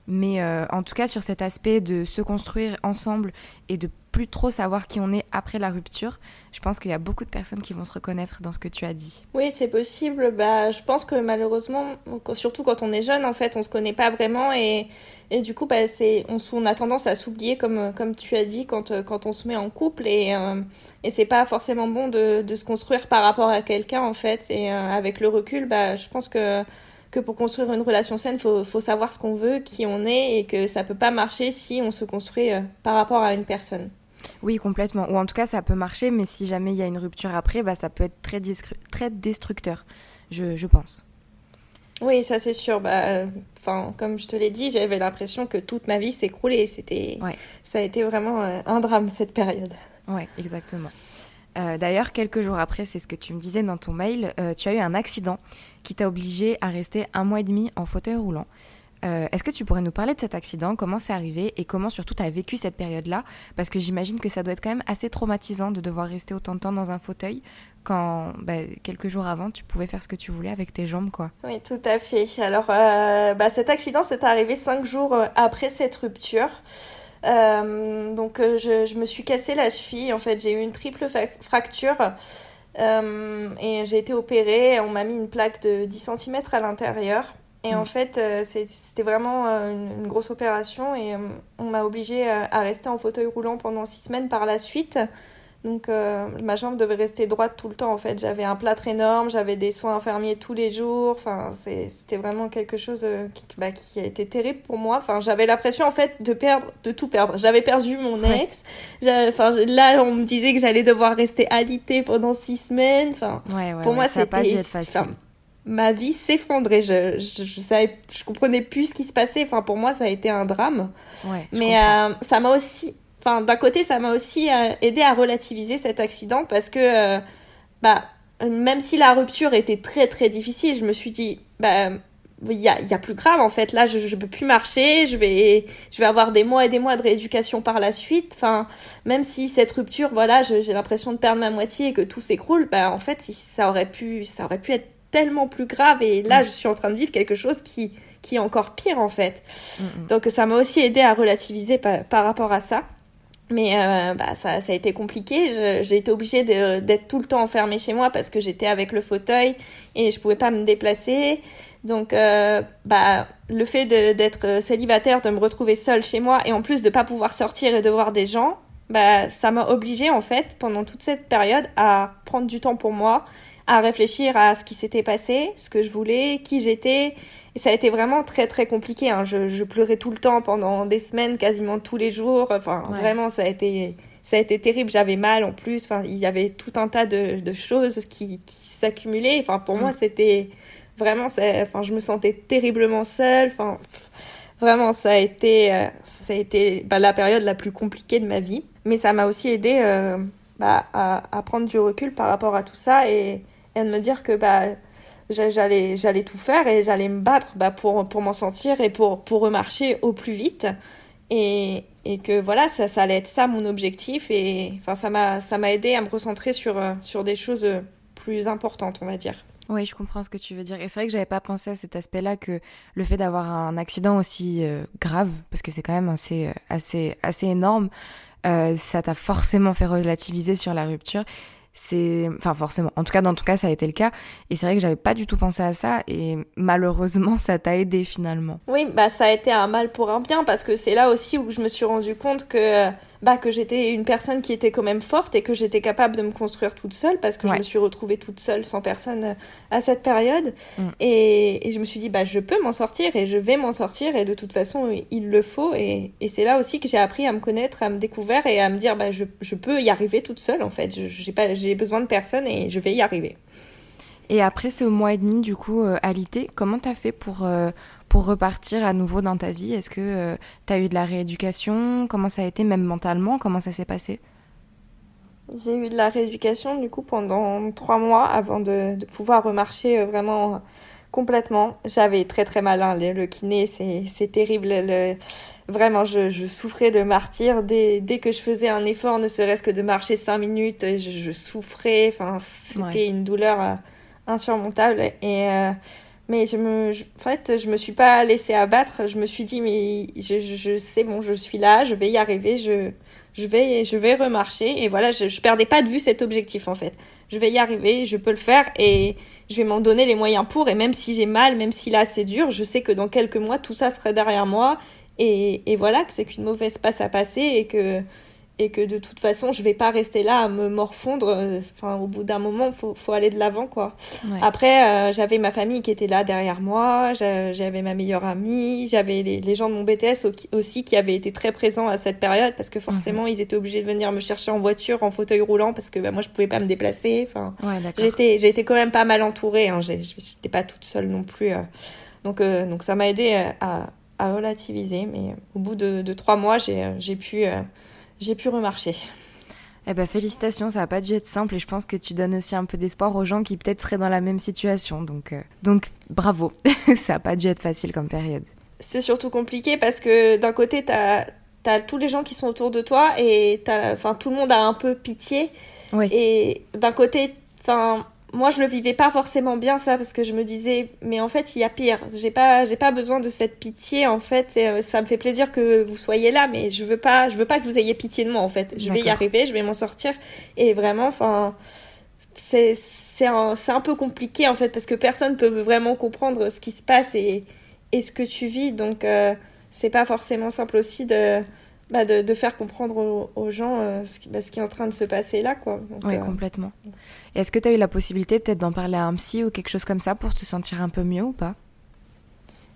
Mais euh, en tout cas, sur cet aspect de se construire ensemble et de plus trop savoir qui on est après la rupture, je pense qu'il y a beaucoup de personnes qui vont se reconnaître dans ce que tu as dit.
Oui, c'est possible. Bah, je pense que malheureusement, surtout quand on est jeune, en fait, on se connaît pas vraiment et, et du coup, bah, c'est, on, a tendance à s'oublier, comme, comme tu as dit, quand, quand on se met en couple et, euh, et c'est pas forcément bon de, de, se construire par rapport à quelqu'un, en fait. Et euh, avec le recul, bah, je pense que que pour construire une relation saine, faut, faut savoir ce qu'on veut, qui on est, et que ça peut pas marcher si on se construit euh, par rapport à une personne.
Oui, complètement. Ou en tout cas, ça peut marcher, mais si jamais il y a une rupture après, bah, ça peut être très, très destructeur, je, je pense.
Oui, ça c'est sûr. Bah, enfin, comme je te l'ai dit, j'avais l'impression que toute ma vie s'écroulait. C'était, ça a été vraiment euh, un drame cette période.
Oui, exactement. Euh, d'ailleurs, quelques jours après, c'est ce que tu me disais dans ton mail, euh, tu as eu un accident qui t'a obligé à rester un mois et demi en fauteuil roulant. Euh, est-ce que tu pourrais nous parler de cet accident, comment c'est arrivé et comment surtout tu as vécu cette période-là? Parce que j'imagine que ça doit être quand même assez traumatisant de devoir rester autant de temps dans un fauteuil quand bah, quelques jours avant tu pouvais faire ce que tu voulais avec tes jambes quoi.
Oui tout à fait. Alors bah, cet accident s'est arrivé cinq jours après cette rupture. Euh, donc euh, je, je, me suis cassé la cheville. En fait, j'ai eu une triple fracture. Euh, et j'ai été opérée. On m'a mis une plaque de 10 cm à l'intérieur. Et en mm. fait, c'était vraiment une, grosse opération. Et on m'a obligée à rester en fauteuil roulant pendant 6 semaines par la suite. Donc euh, ma jambe devait rester droite tout le temps en fait. J'avais un plâtre énorme, j'avais des soins infirmiers tous les jours. Enfin, c'était vraiment quelque chose euh, qui, bah, qui, a été terrible pour moi. Enfin, j'avais l'impression en fait de perdre, de tout perdre. J'avais perdu mon ex. Enfin, là, on me disait que j'allais devoir rester alitée pendant six semaines. Enfin, pour moi, c'était facile. ma vie s'effondrait. Je, je, je, savais, je comprenais plus ce qui se passait. Enfin, pour moi, ça a été un drame. Mais euh, ça m'a aussi enfin d'un côté ça m'a aussi euh, aidé à relativiser cet accident parce que euh, bah même si la rupture était très très difficile je me suis dit bah il y a, y a plus grave en fait. Là je je peux plus marcher je vais je vais avoir des mois et des mois de rééducation par la suite. Enfin même si cette rupture voilà j'ai l'impression de perdre ma moitié et que tout s'écroule bah en fait ça aurait pu ça aurait pu être tellement plus grave. Et là mm. je suis en train de vivre quelque chose qui qui est encore pire en fait. Mm, mm. donc ça m'a aussi aidé à relativiser par rapport à ça mais euh, bah, ça, ça, a été compliqué. J'ai été obligée d'être tout le temps enfermée chez moi parce que j'étais avec le fauteuil et je pouvais pas me déplacer. Donc, euh, bah, le fait d'être célibataire, de me retrouver seule chez moi et en plus de pas pouvoir sortir et de voir des gens, bah, ça m'a obligée en fait pendant toute cette période à prendre du temps pour moi, à réfléchir à ce qui s'était passé, ce que je voulais, qui j'étais et ça a été vraiment très très compliqué. Hein. Je, je, pleurais tout le temps pendant des semaines, quasiment tous les jours. Enfin, vraiment, ça a été ça a été terrible. J'avais mal en plus. Enfin, il y avait tout un tas de, de choses qui, qui s'accumulaient. Enfin, pour moi, mm. c'était vraiment. Enfin, je me sentais terriblement seule. Enfin, vraiment, ça a été euh, ça a été bah, la période la plus compliquée de ma vie. Mais ça m'a aussi aidé euh, bah, à, à, prendre du recul par rapport à tout ça et, et à me dire que bah j'allais j'allais tout faire et j'allais me battre bah, pour pour m'en sortir et pour pour remarcher au plus vite. Et, et que voilà ça, ça allait être ça mon objectif et enfin ça m'a ça m'a aidé à me recentrer sur euh, sur des choses plus importantes on va dire.
Oui, je comprends ce que tu veux dire. Et c'est vrai que j'avais pas pensé à cet aspect-là que le fait d'avoir un accident aussi euh, grave, parce que c'est quand même assez, euh, assez, assez énorme, ça t'a forcément fait relativiser sur la rupture c'est enfin forcément en tout cas dans tout cas ça a été le cas. Et c'est vrai que j'avais pas du tout pensé à ça. Et malheureusement [LAUGHS] ça t'a aidé finalement.
Oui bah ça a été un mal pour un bien parce que c'est là aussi où je me suis rendu compte que bah, que j'étais une personne qui était quand même forte et que j'étais capable de me construire toute seule parce que je me suis retrouvée toute seule sans personne euh, à cette période. Mm. Et, et, je me suis dit, bah, je peux m'en sortir et je vais m'en sortir et de toute façon, il le faut. Et, et c'est là aussi que j'ai appris à me connaître, à me découvrir et à me dire, bah, je, je peux y arriver toute seule en fait. J'ai pas, j'ai besoin de personne et je vais y arriver.
Et après ce mois et demi, du coup, euh, alité, comment t'as fait pour, euh, pour repartir à nouveau dans ta vie Est-ce que euh, tu as eu de la rééducation? Comment ça a été, même mentalement? Comment ça s'est passé?
J'ai eu de la rééducation, du coup, pendant trois mois avant de, de pouvoir remarcher vraiment complètement. J'avais très très mal. Hein. Le, kiné, c'est terrible. Le, vraiment, je, je, souffrais le martyr. Dès, dès, que je faisais un effort, ne serait-ce que de marcher cinq minutes, je, je souffrais. Enfin, c'était une douleur insurmontable. Et, euh, mais je me, en fait, je me suis pas laissée abattre. Je me suis dit, mais je, sais, bon, je suis là, je vais y arriver, je, vais, je remarcher. Et voilà, je, je perdais pas de vue cet objectif, en fait. Je vais y arriver, je peux le faire et je vais m'en donner les moyens pour. Et même si j'ai mal, même si là c'est dur, je sais que dans quelques mois, tout ça serait derrière moi. Et, et voilà, que c'est qu'une mauvaise passe à passer et que, et que de toute façon je vais pas rester là à me morfondre enfin au bout d'un moment faut faut aller de l'avant quoi après euh, j'avais ma famille qui était là derrière moi j'avais ma meilleure amie j'avais les, les, gens de mon BTS aussi qui avaient été très présents à cette période parce que forcément mhm. ils étaient obligés de venir me chercher en voiture en fauteuil roulant parce que bah, moi je pouvais pas me déplacer enfin j'étais quand même pas mal entourée hein. j'étais pas toute seule non plus euh. donc euh, donc ça m'a aidé à, à relativiser mais au bout de, de trois mois j'ai j'ai pu j'ai pu remarcher.
Eh ben félicitations, ça n'a pas dû être simple et je pense que tu donnes aussi un peu d'espoir aux gens qui peut-être seraient dans la même situation. Donc, euh, donc bravo, [LAUGHS] ça n'a pas dû être facile comme période.
C'est surtout compliqué parce que d'un côté, tu as, as, tous les gens qui sont autour de toi et enfin, tout le monde a un peu pitié. Oui. Et d'un côté, enfin, moi je le vivais pas forcément bien ça parce que je me disais mais en fait il y a pire. J'ai pas j'ai pas besoin de cette pitié en fait et, euh, ça me fait plaisir que vous soyez là mais je veux pas je veux pas que vous ayez pitié de moi en fait. Je vais y arriver je vais m'en sortir. Et vraiment enfin c'est c'est un, un peu compliqué en fait parce que personne peut vraiment comprendre ce qui se passe et et ce que tu vis. Donc euh, c'est pas forcément simple aussi de bah de, de, faire comprendre aux, gens euh, ce, qui, bah, ce, qui, est en train de se passer là. Quoi.
oui, complètement. Est-ce que tu as eu la possibilité peut-être d'en parler à un psy ou quelque chose comme ça pour te sentir un peu mieux ou pas?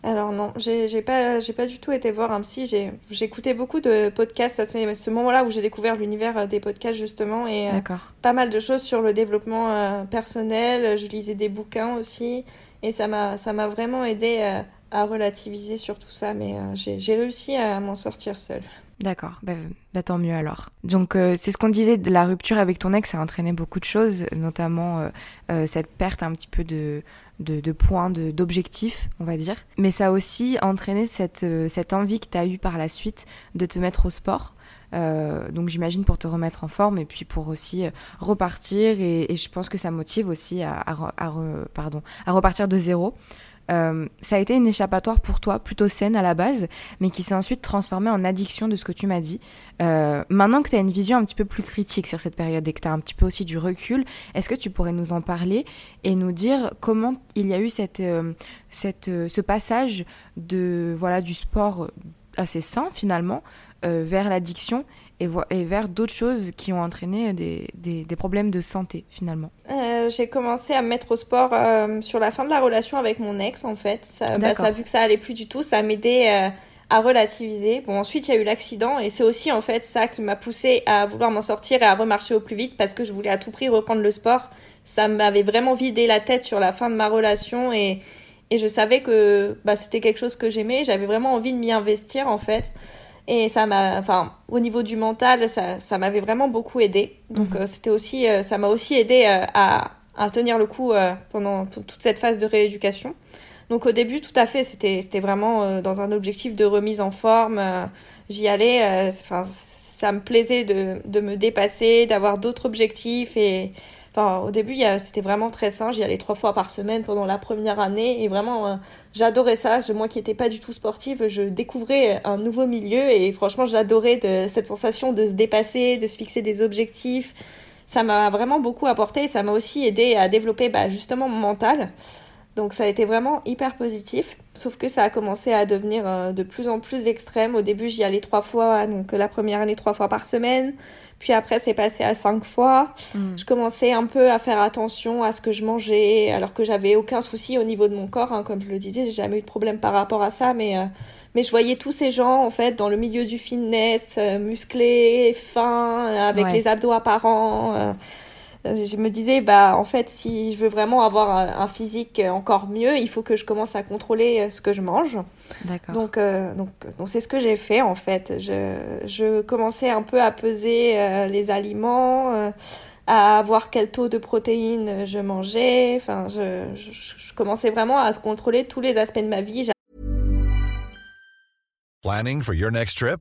Alors non, j'ai pas, pas du tout été voir un psy. J'ai écouté beaucoup de podcasts à ce, moment-là où j'ai découvert l'univers euh, des podcasts justement et pas mal de choses sur le développement personnel. Je lisais des bouquins aussi et ça m'a vraiment aidé à relativiser sur tout ça. Mais j'ai réussi à m'en sortir seule.
D'accord, bah, bah, tant mieux alors. Donc euh, c'est ce qu'on disait, de la rupture avec ton ex, ça a entraîné beaucoup de choses, notamment euh, euh, cette perte un petit peu de, de, de points, d'objectifs, on va dire. Mais ça a aussi entraîné cette, cette envie que tu as eue par la suite de te mettre au sport. donc j'imagine pour te remettre en forme et puis pour aussi repartir et, je pense que ça motive aussi à, à, pardon, à repartir de zéro. Euh, ça a été une échappatoire pour toi, plutôt saine à la base, mais qui s'est ensuite transformée en addiction de ce que tu m'as dit. Euh, maintenant que tu as une vision un petit peu plus critique sur cette période et que tu as un petit peu aussi du recul, est-ce que tu pourrais nous en parler et nous dire comment il y a eu euh, ce passage de, voilà, du sport assez sain finalement vers l'addiction et, et vers d'autres choses qui ont entraîné des, des, des problèmes de santé finalement
euh, J'ai commencé à me mettre au sport euh, sur la fin de la relation avec mon ex en fait. Ça, bah, ça vu que ça allait plus du tout, ça m'aidait euh, à relativiser. Bon ensuite il y a eu l'accident et c'est aussi en fait ça qui m'a poussé à vouloir m'en sortir et à remarcher au plus vite parce que je voulais à tout prix reprendre le sport. Ça m'avait vraiment vidé la tête sur la fin de ma relation et, et je savais que bah, c'était quelque chose que j'aimais. J'avais vraiment envie de m'y investir en fait. Et ça m'a, enfin, au niveau du mental, ça, ça m'avait vraiment beaucoup aidé. Donc, mhm. euh, c'était aussi, euh, ça m'a aussi aidé euh, à, à, tenir le coup pendant toute cette phase de rééducation. Donc, au début, tout à fait, c'était, c'était vraiment dans un objectif de remise en forme. J'y allais, enfin, ça me plaisait de, de me dépasser, d'avoir d'autres objectifs et, au début, c'était vraiment très sain. J'y allais trois fois par semaine pendant la première année et vraiment, euh, j'adorais ça. moi qui n'étais pas du tout sportive, je découvrais un nouveau milieu et franchement, j'adorais cette sensation de se dépasser, de se fixer des objectifs. Ça m'a vraiment beaucoup apporté et ça m'a aussi aidé à développer bah, justement mon mental. Donc ça a été vraiment hyper positif. Sauf que ça a commencé à devenir euh, de plus en plus extrême. Au début, j'y allais trois fois, donc la première année trois fois par semaine. Puis après, c'est passé à cinq fois. Hmm. Je commençais un peu à faire attention à ce que je mangeais, alors que j'avais aucun souci au niveau de mon corps. Hein, comme je le disais, j'ai jamais eu de problème par rapport à ça, mais euh, mais je voyais tous ces gens en fait dans le milieu du fitness, euh, musclés, fins, avec les abdos apparents je me disais bah en fait si je veux vraiment avoir un physique encore mieux il faut que je commence à contrôler euh, ce que je mange. Donc euh, donc donc c'est ce que j'ai fait en fait. Je je commençais un peu à peser euh, les aliments à voir quel taux de protéines je mangeais. Enfin je, je, je commençais vraiment à contrôler tous les aspects de ma vie.
Planning for your next trip?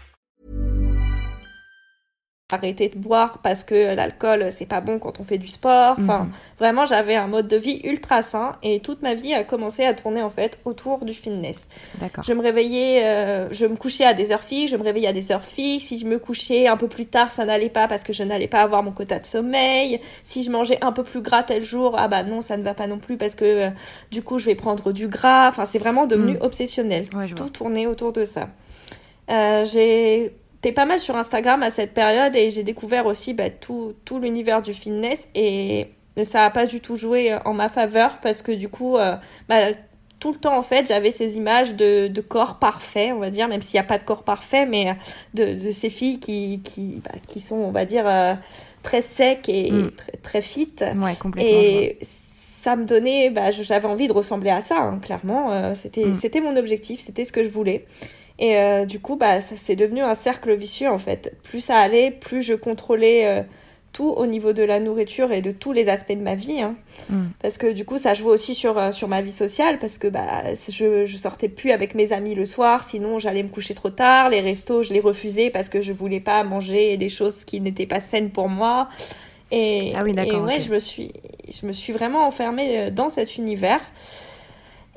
Arrêter de boire parce que l'alcool c'est pas bon quand on fait du sport. Enfin,
Mhm.
vraiment j'avais un mode de vie ultra sain et toute ma vie a commencé à tourner en fait autour du fitness.
D'accord.
Je me réveillais, euh, je me couchais à des heures fixes, je me réveillais à des heures fixes. Si je me couchais un peu plus tard, ça n'allait pas parce que je n'allais pas avoir mon quota de sommeil. Si je mangeais un peu plus gras tel jour, ah bah non, ça ne va pas non plus parce que euh, du coup je vais prendre du gras. Enfin, c'est vraiment devenu
Mm.
obsessionnel.
Ouais.
Tout tournait autour de ça. Euh, j'ai été pas mal sur Instagram à cette période et j'ai découvert aussi bah, tout, tout l'univers du fitness et ça a pas du tout joué euh, en ma faveur parce que du coup, euh, bah, tout le temps en fait, j'avais ces images de, de corps parfait, on va dire, même s'il n'y a pas de corps parfait, mais euh, de, de ces filles qui, qui, bah, qui sont, on va dire, euh, très secs et
Mm.
très, très fit.
Ouais, complètement.
Et ça me donnait, bah, j'avais envie de ressembler à ça, hein, clairement. Euh, c'était,
Mm.
c'était mon objectif, c'était ce que je voulais. Et euh, du coup, bah, ça c'est devenu un cercle vicieux en fait. Plus ça allait, plus je contrôlais euh, tout au niveau de la nourriture et de tous les aspects de ma vie. hein.
Mm.
Parce que du coup, ça jouait aussi sur, euh, sur ma vie sociale, parce que bah, je, je sortais plus avec mes amis le soir, sinon j'allais me coucher trop tard. Les restos, je les refusais parce que je voulais pas manger des choses qui n'étaient pas saines pour moi. Et,
Ah oui,
et ouais, je, me suis, je me suis vraiment enfermée dans cet univers.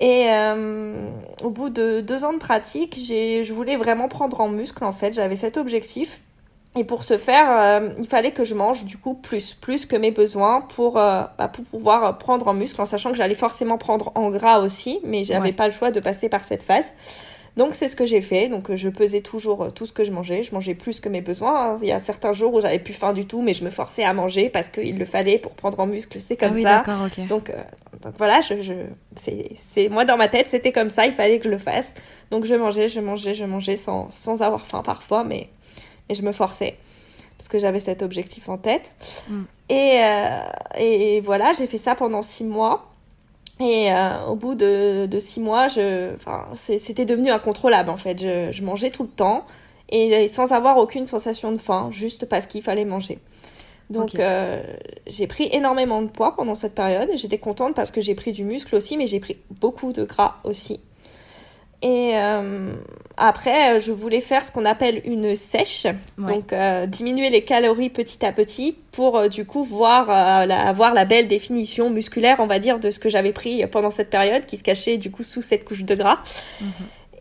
Et euh, au bout de deux ans de pratique, je voulais vraiment prendre en muscle en fait. J'avais cet objectif. Et pour ce faire, euh, il fallait que je mange du coup plus, plus que mes besoins pour, euh, bah, pour pouvoir prendre en muscle, en sachant que j'allais forcément prendre en gras aussi, mais j'avais
Ouais.
pas le choix de passer par cette phase. Donc c'est ce que j'ai fait. Donc je pesais toujours tout ce que je mangeais. Je mangeais plus que mes besoins. Il y a certains jours où j'avais plus faim du tout, mais je me forçais à manger parce qu'il le fallait pour prendre en muscle. C'est
Ah
comme
oui,
ça.
d'accord, ok.
Donc, euh, donc voilà, je, je, c'est, moi dans ma tête, c'était comme ça, il fallait que je le fasse. Donc je mangeais, je mangeais, je mangeais sans, sans avoir faim parfois, mais, mais je me forçais parce que j'avais cet objectif en tête.
Mm.
Et, euh, et voilà, j'ai fait ça pendant six mois. Et euh, au bout de, de six mois, c'était devenu incontrôlable en fait. Je, je mangeais tout le temps et sans avoir aucune sensation de faim, juste parce qu'il fallait manger. Donc euh, j'ai pris énormément de poids pendant cette période et j'étais contente parce que j'ai pris du muscle aussi, mais j'ai pris beaucoup de gras aussi. Et euh, après, je voulais faire ce qu'on appelle une sèche,
Ouais.
donc euh, diminuer les calories petit à petit pour euh, du coup voir euh, la, avoir la belle définition musculaire, on va dire, de ce que j'avais pris pendant cette période qui se cachait du coup sous cette couche de gras.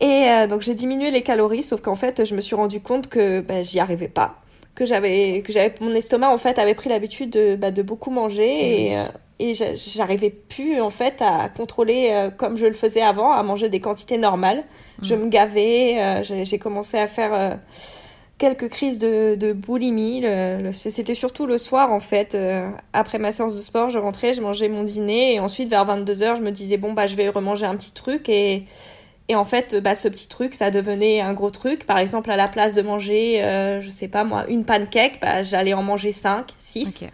Et euh, donc j'ai diminué les calories, sauf qu'en fait, je me suis rendu compte que bah, j'y arrivais pas, que j'avais, que j'avais, mon estomac en fait avait pris l'habitude de, bah, de beaucoup manger et, euh, et j'a- j'arrivais plus en fait à contrôler euh, comme je le faisais avant, à manger des quantités normales. Je me gavais, euh, j'ai, commencé à faire euh, quelques crises de, de boulimie. C'était surtout le soir en fait. euh, après ma séance de sport, je rentrais, je mangeais mon dîner et ensuite vers 22h, je me disais bon bah je vais remanger un petit truc et et en fait, bah, ce petit truc, ça devenait un gros truc. Par exemple, à la place de manger, euh, je sais pas moi, une pancake, bah, j'allais en manger 5, 6.
Ok.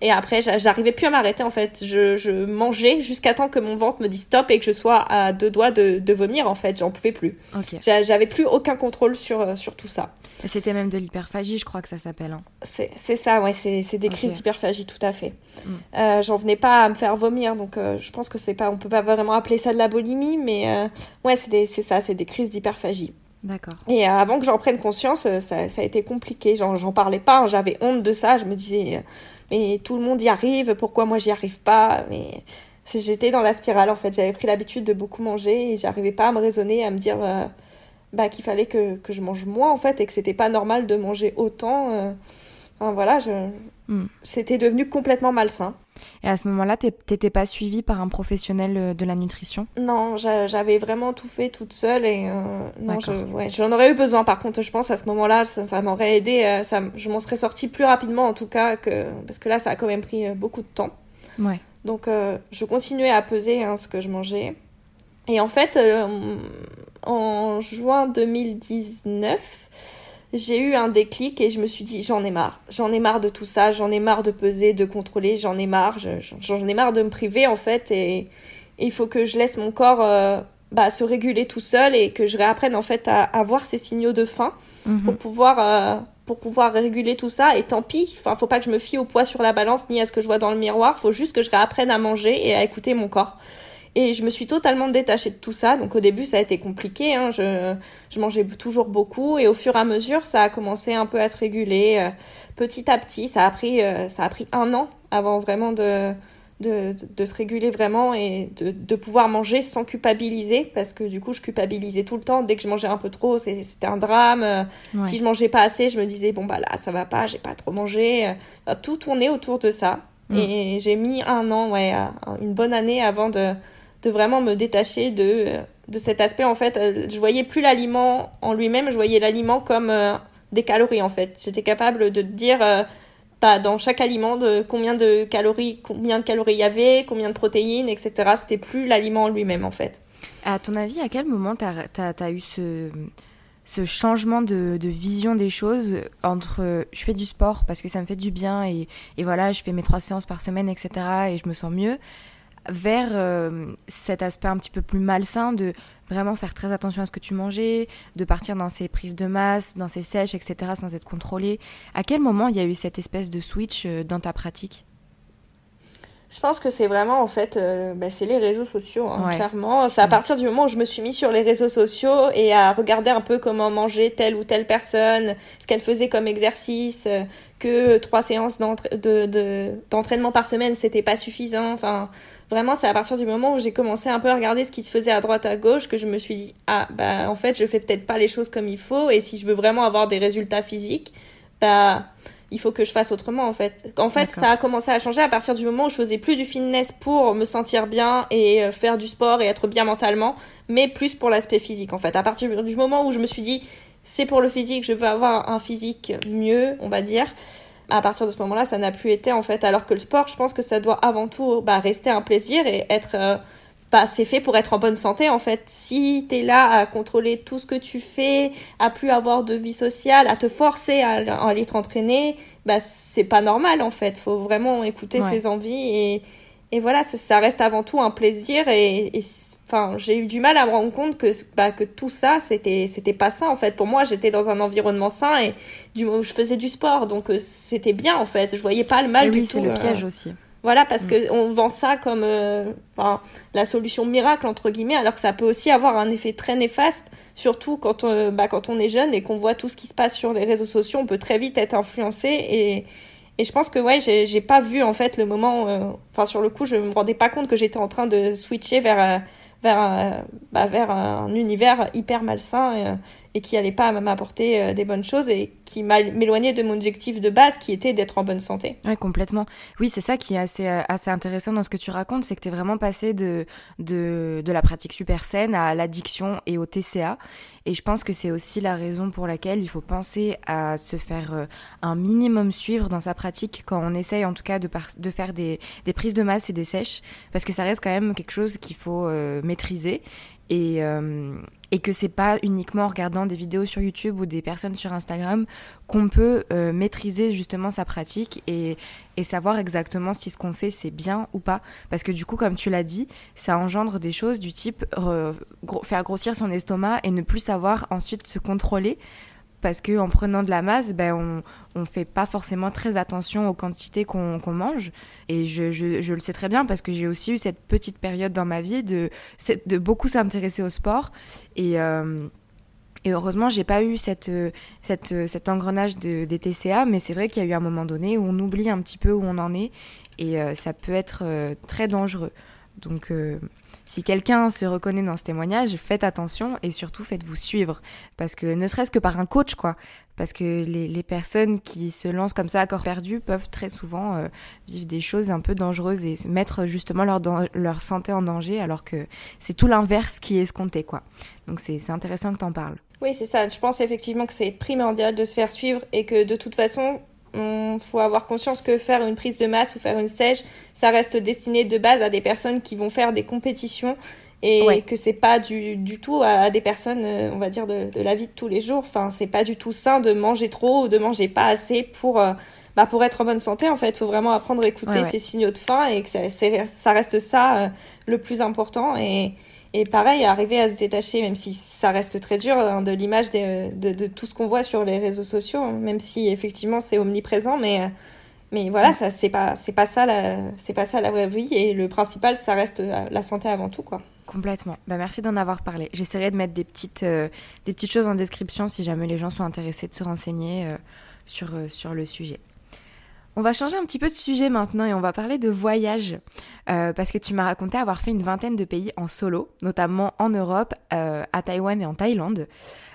Et après, j'arrivais plus à m'arrêter en fait. Je, je mangeais jusqu'à temps que mon ventre me dise stop et que je sois à deux doigts de, de vomir en fait. J'en pouvais plus. J'avais plus aucun contrôle sur, euh, sur tout ça.
C'était même de l'hyperphagie, je crois que ça s'appelle. Hein.
C'est ça, ouais. C'est des crises d'hyperphagie, tout à fait. Mm. Euh, J'en venais pas à me faire vomir, donc euh, je pense que c'est pas, on peut pas vraiment appeler ça de la boulimie, mais euh, ouais, c'est ça, c'est des crises d'hyperphagie.
D'accord.
Et avant que j'en prenne conscience, ça, ça, a été compliqué. J'en parlais pas, hein. j'avais honte de ça. Je me disais, mais tout le monde y arrive, pourquoi moi j'y arrive pas? Mais j'étais dans la spirale en fait, j'avais pris l'habitude de beaucoup manger et j'arrivais pas à me raisonner, à me dire euh, bah, qu'il fallait que, je mange moins en fait et que c'était pas normal de manger autant. Euh. Voilà, je... Hmm. c'était devenu complètement malsain.
Et à ce moment-là, t'étais pas suivie par un professionnel euh, de la nutrition?
Non, j'avais vraiment tout fait toute seule et euh, non, j'en aurais eu besoin. Par contre, je pense à ce moment-là, ça, m'aurait aidé. Euh, ça, je m'en serais sortie plus rapidement en tout cas que parce que là, ça a quand même pris beaucoup de temps.
Ouais.
Donc, je continuais à peser hein, ce que je mangeais. Et en fait, en juin 2019 j'ai eu un déclic et je me suis dit j'en ai marre. J'en ai marre de tout ça, j'en ai marre de peser, de contrôler, j'en ai marre, j'en ai marre de me priver en fait et, il faut que je laisse mon corps euh, bah, se réguler tout seul et que je réapprenne en fait à, avoir voir ces signaux de faim mhm. pour pouvoir euh, pour pouvoir réguler tout ça et tant pis, enfin faut pas que je me fie au poids sur la balance ni à ce que je vois dans le miroir, faut juste que je réapprenne à manger et à écouter mon corps. Et je me suis totalement détachée de tout ça. Donc au début, ça a été compliqué. Hein. Je, je mangeais toujours beaucoup. Et au fur et à mesure, ça a commencé un peu à se réguler. Euh, petit à petit, ça a pris, euh, ça a pris un an avant vraiment de, de, de, se réguler vraiment et de, de, pouvoir manger sans culpabiliser. Parce que du coup, je culpabilisais tout le temps. Dès que je mangeais un peu trop, c'était un drame. Si je mangeais pas assez, je me disais, bon bah là, ça va pas, j'ai pas trop mangé. tout tournait autour de ça. Mm. Et j'ai mis un an, ouais, une bonne année avant de de vraiment me détacher de, de cet aspect. En fait, euh, je voyais plus l'aliment en lui-même, je voyais l'aliment comme euh, des calories en fait. J'étais capable de dire euh, bah, dans chaque aliment de combien de calories, combien de calories il y avait, combien de protéines, etc. C'était plus l'aliment en lui-même en fait.
À ton avis, à quel moment tu as, eu ce, ce changement de, de, vision des choses entre je fais du sport parce que ça me fait du bien et, et voilà, je fais mes trois séances par semaine, etc. et je me sens mieux vers euh, cet aspect un petit peu plus malsain de vraiment faire très attention à ce que tu mangeais, de partir dans ces prises de masse, dans ces sèches, etc., sans être contrôlé. À quel moment il y a eu cette espèce de switch euh, dans ta pratique?
Je pense que c'est vraiment en fait, euh, bah, c'est les réseaux sociaux, hein, clairement. C'est à mm. partir du moment où je me suis mis sur les réseaux sociaux et à regarder un peu comment manger telle ou telle personne, ce qu'elle faisait comme exercice, que trois séances d'entraînement de, par semaine, c'était pas suffisant. Enfin, Vraiment, c'est à partir du moment où j'ai commencé un peu à regarder ce qui se faisait à droite à gauche que je me suis dit ah bah en fait je fais peut-être pas les choses comme il faut et si je veux vraiment avoir des résultats physiques bah il faut que je fasse autrement en fait. En fait, ça a commencé à changer à partir du moment où je faisais plus du fitness pour me sentir bien et euh, faire du sport et être bien mentalement, mais plus pour l'aspect physique en fait. À partir du moment où je me suis dit c'est pour le physique, je veux avoir un physique mieux, on va dire à partir de ce moment-là, ça n'a plus été en fait. Alors que le sport, je pense que ça doit avant tout bah, rester un plaisir et être. Euh, bah, c'est fait pour être en bonne santé en fait. Si tu es là à contrôler tout ce que tu fais, à plus avoir de vie sociale, à te forcer à, aller t'entraîner, bah c'est pas normal en fait. Faut vraiment écouter ses envies et, et voilà, ça, reste avant tout un plaisir et, et enfin j'ai eu du mal à me rendre compte que bah, que tout ça c'était c'était pas ça en fait pour moi j'étais dans un environnement sain et du je faisais du sport donc euh, c'était bien en fait je voyais pas le mal et
du
oui,
c'est le piège aussi
voilà parce mm. que on vend ça comme euh, enfin la solution miracle entre guillemets alors que ça peut aussi avoir un effet très néfaste surtout quand on, bah, quand on est jeune et qu'on voit tout ce qui se passe sur les réseaux sociaux on peut très vite être influencé et et je pense que ouais, j'ai pas vu en fait le moment. Euh, enfin, sur le coup, je me rendais pas compte que j'étais en train de switcher vers vers un, bah, vers un univers hyper malsain et, qui allait pas m'apporter euh, des bonnes choses et qui m'éloignait de mon objectif de base qui était d'être en bonne santé.
Oui, complètement. Oui, c'est ça qui est assez, euh, assez intéressant dans ce que tu racontes, c'est que tu es vraiment passé de, de, de la pratique super saine à l'addiction et au TCA. Et je pense que c'est aussi la raison pour laquelle il faut penser à se faire euh, un minimum suivre dans sa pratique quand on essaye en tout cas de, de faire des, des, prises de masse et des sèches, parce que ça reste quand même quelque chose qu'il faut maîtriser. Et, et que c'est pas uniquement en regardant des vidéos sur YouTube ou des personnes sur Instagram qu'on peut euh, maîtriser justement sa pratique et, et savoir exactement si ce qu'on fait c'est bien ou pas. Parce que du coup, comme tu l'as dit, ça engendre des choses du type faire grossir son estomac et ne plus savoir ensuite se contrôler parce que en prenant de la masse, ben, on ne fait pas forcément très attention aux quantités qu'on mange. Et je, le sais très bien parce que j'ai aussi eu cette petite période dans ma vie de, beaucoup s'intéresser au sport. Et, euh, et heureusement, j'ai pas eu cette, cette, cet engrenage de, des TCA, mais c'est vrai qu'il y a eu un moment donné où on oublie un petit peu où on en est et euh, ça peut être euh, très dangereux. Donc, si quelqu'un se reconnaît dans ce témoignage, faites attention et surtout faites-vous suivre. Parce que ne serait-ce que par un coach, quoi. Parce que les, les, personnes qui se lancent comme ça à corps perdu peuvent très souvent euh, vivre des choses un peu dangereuses et mettre justement leur, leur santé en danger alors que c'est tout l'inverse qui est escompté, quoi. Donc c'est intéressant que tu en parles.
Oui, c'est ça. Je pense effectivement que c'est primordial de se faire suivre et que de toute façon, il faut avoir conscience que faire une prise de masse ou faire une sèche, ça reste destiné de base à des personnes qui vont faire des compétitions et que c'est pas du, du tout à, des personnes, euh, on va dire, de, de, la vie de tous les jours. Enfin, c'est pas du tout sain de manger trop ou de manger pas assez pour, euh, bah, pour être en bonne santé. En fait, il faut vraiment apprendre à écouter ces signaux de faim et que ça, ça reste ça euh, le plus important. Et, et pareil, arriver à se détacher, même si ça reste très dur, hein, de l'image de, de, tout ce qu'on voit sur les réseaux sociaux, hein, même si effectivement c'est omniprésent, mais, mais voilà, ça c'est pas c'est pas ça la c'est pas ça la vraie vie et le principal ça reste euh, la santé avant tout quoi.
Complètement. Bah, merci d'en avoir parlé. J'essaierai de mettre des petites euh, des petites choses en description si jamais les gens sont intéressés de se renseigner euh, sur sur le sujet. On va changer un petit peu de sujet maintenant et on va parler de voyage. Euh, parce que tu m'as raconté avoir fait une vingtaine de pays en solo, notamment en Europe, euh, à Taïwan et en Thaïlande.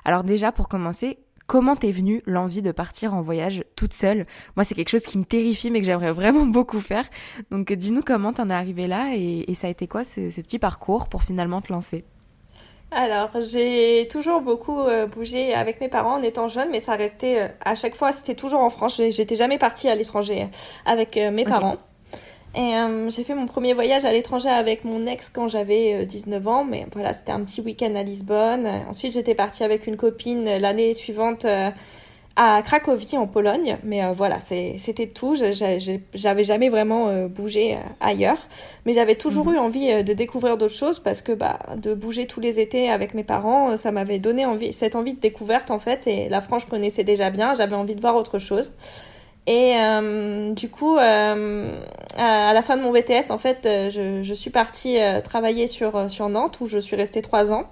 Alors déjà, pour commencer, comment t'es venue l'envie de partir en voyage toute seule? Moi, c'est quelque chose qui me terrifie mais que j'aimerais vraiment [LAUGHS] beaucoup faire. Donc dis-nous comment t'en es arrivée là et, ça a été quoi ce petit parcours pour finalement te lancer?
Alors, j'ai toujours beaucoup euh, bougé avec mes parents en étant jeune, mais ça restait euh, à chaque fois, c'était toujours en France. J'étais jamais partie à l'étranger euh, avec mes parents. Et j'ai fait mon premier voyage à l'étranger avec mon ex quand j'avais 19 ans, mais voilà, c'était un petit week-end à Lisbonne. Ensuite, j'étais partie avec une copine l'année suivante à Cracovie en Pologne, mais euh, voilà, c'était tout. J'avais jamais vraiment euh, bougé euh, ailleurs, mais j'avais toujours mhm. eu envie de découvrir d'autres choses parce que bah, de bouger tous les étés avec mes parents, ça m'avait donné envie, cette envie de découverte en fait. Et la France, je connaissais déjà bien, j'avais envie de voir autre chose. Et du coup, à, la fin de mon BTS, en fait, je, je suis partie travailler sur, sur Nantes où je suis restée trois ans.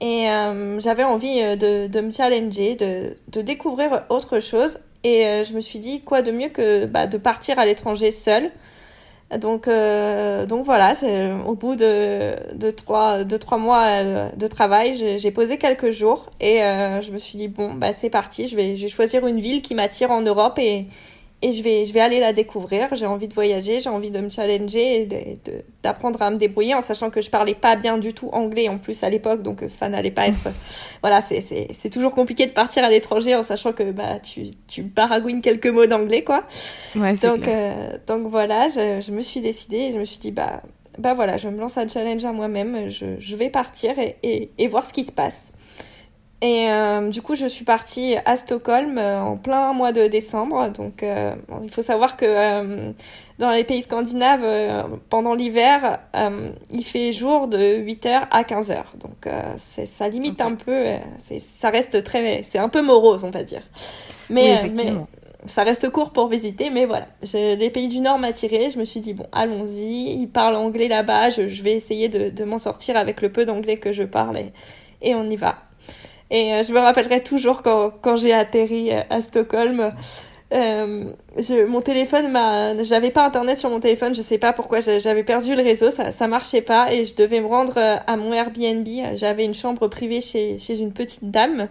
Et euh, j'avais envie euh, de, de, me challenger, de, de, découvrir autre chose. Et euh, je me suis dit, quoi de mieux que bah, de partir à l'étranger seule. Donc, donc voilà, au bout de, de, trois, de trois mois de travail, j'ai posé quelques jours et je me suis dit, bon, bah, c'est parti, je vais, je vais choisir une ville qui m'attire en Europe et, et je vais, je vais aller la découvrir. J'ai envie de voyager, j'ai envie de me challenger et d'apprendre à me débrouiller en sachant que je parlais pas bien du tout anglais en plus à l'époque, donc euh, ça n'allait pas être. [LAUGHS] voilà, c'est toujours compliqué de partir à l'étranger en sachant que bah, tu, tu baragouines quelques mots d'anglais, quoi.
Ouais,
donc, euh, donc voilà, je, je, me suis décidée et je me suis dit, bah, bah voilà, je me lance un challenge à moi-même, je, je vais partir et, et, et voir ce qui se passe. Et euh, du coup, je suis partie à Stockholm euh, en plein mois de décembre. Donc, euh, il faut savoir que dans les pays scandinaves, pendant l'hiver, il fait jour de 8h à 15h. Donc, ça limite un peu. ça reste très. C'est un peu morose, on va dire.
Mais, effectivement.
ça reste court pour visiter, mais voilà. les pays du Nord m'attiraient. Je me suis dit, bon, allons-y. Ils parlent anglais là-bas. Je, vais essayer de, de m'en sortir avec le peu d'anglais que je parle et, et on y va. Et euh, je me rappellerai toujours quand, quand j'ai atterri euh, à Stockholm. Euh, je, mon téléphone m'a, j'avais pas internet sur mon téléphone, je sais pas pourquoi, j'avais perdu le réseau, ça, ça marchait pas et je devais me rendre euh, à mon Airbnb. J'avais une chambre privée chez, chez une petite dame.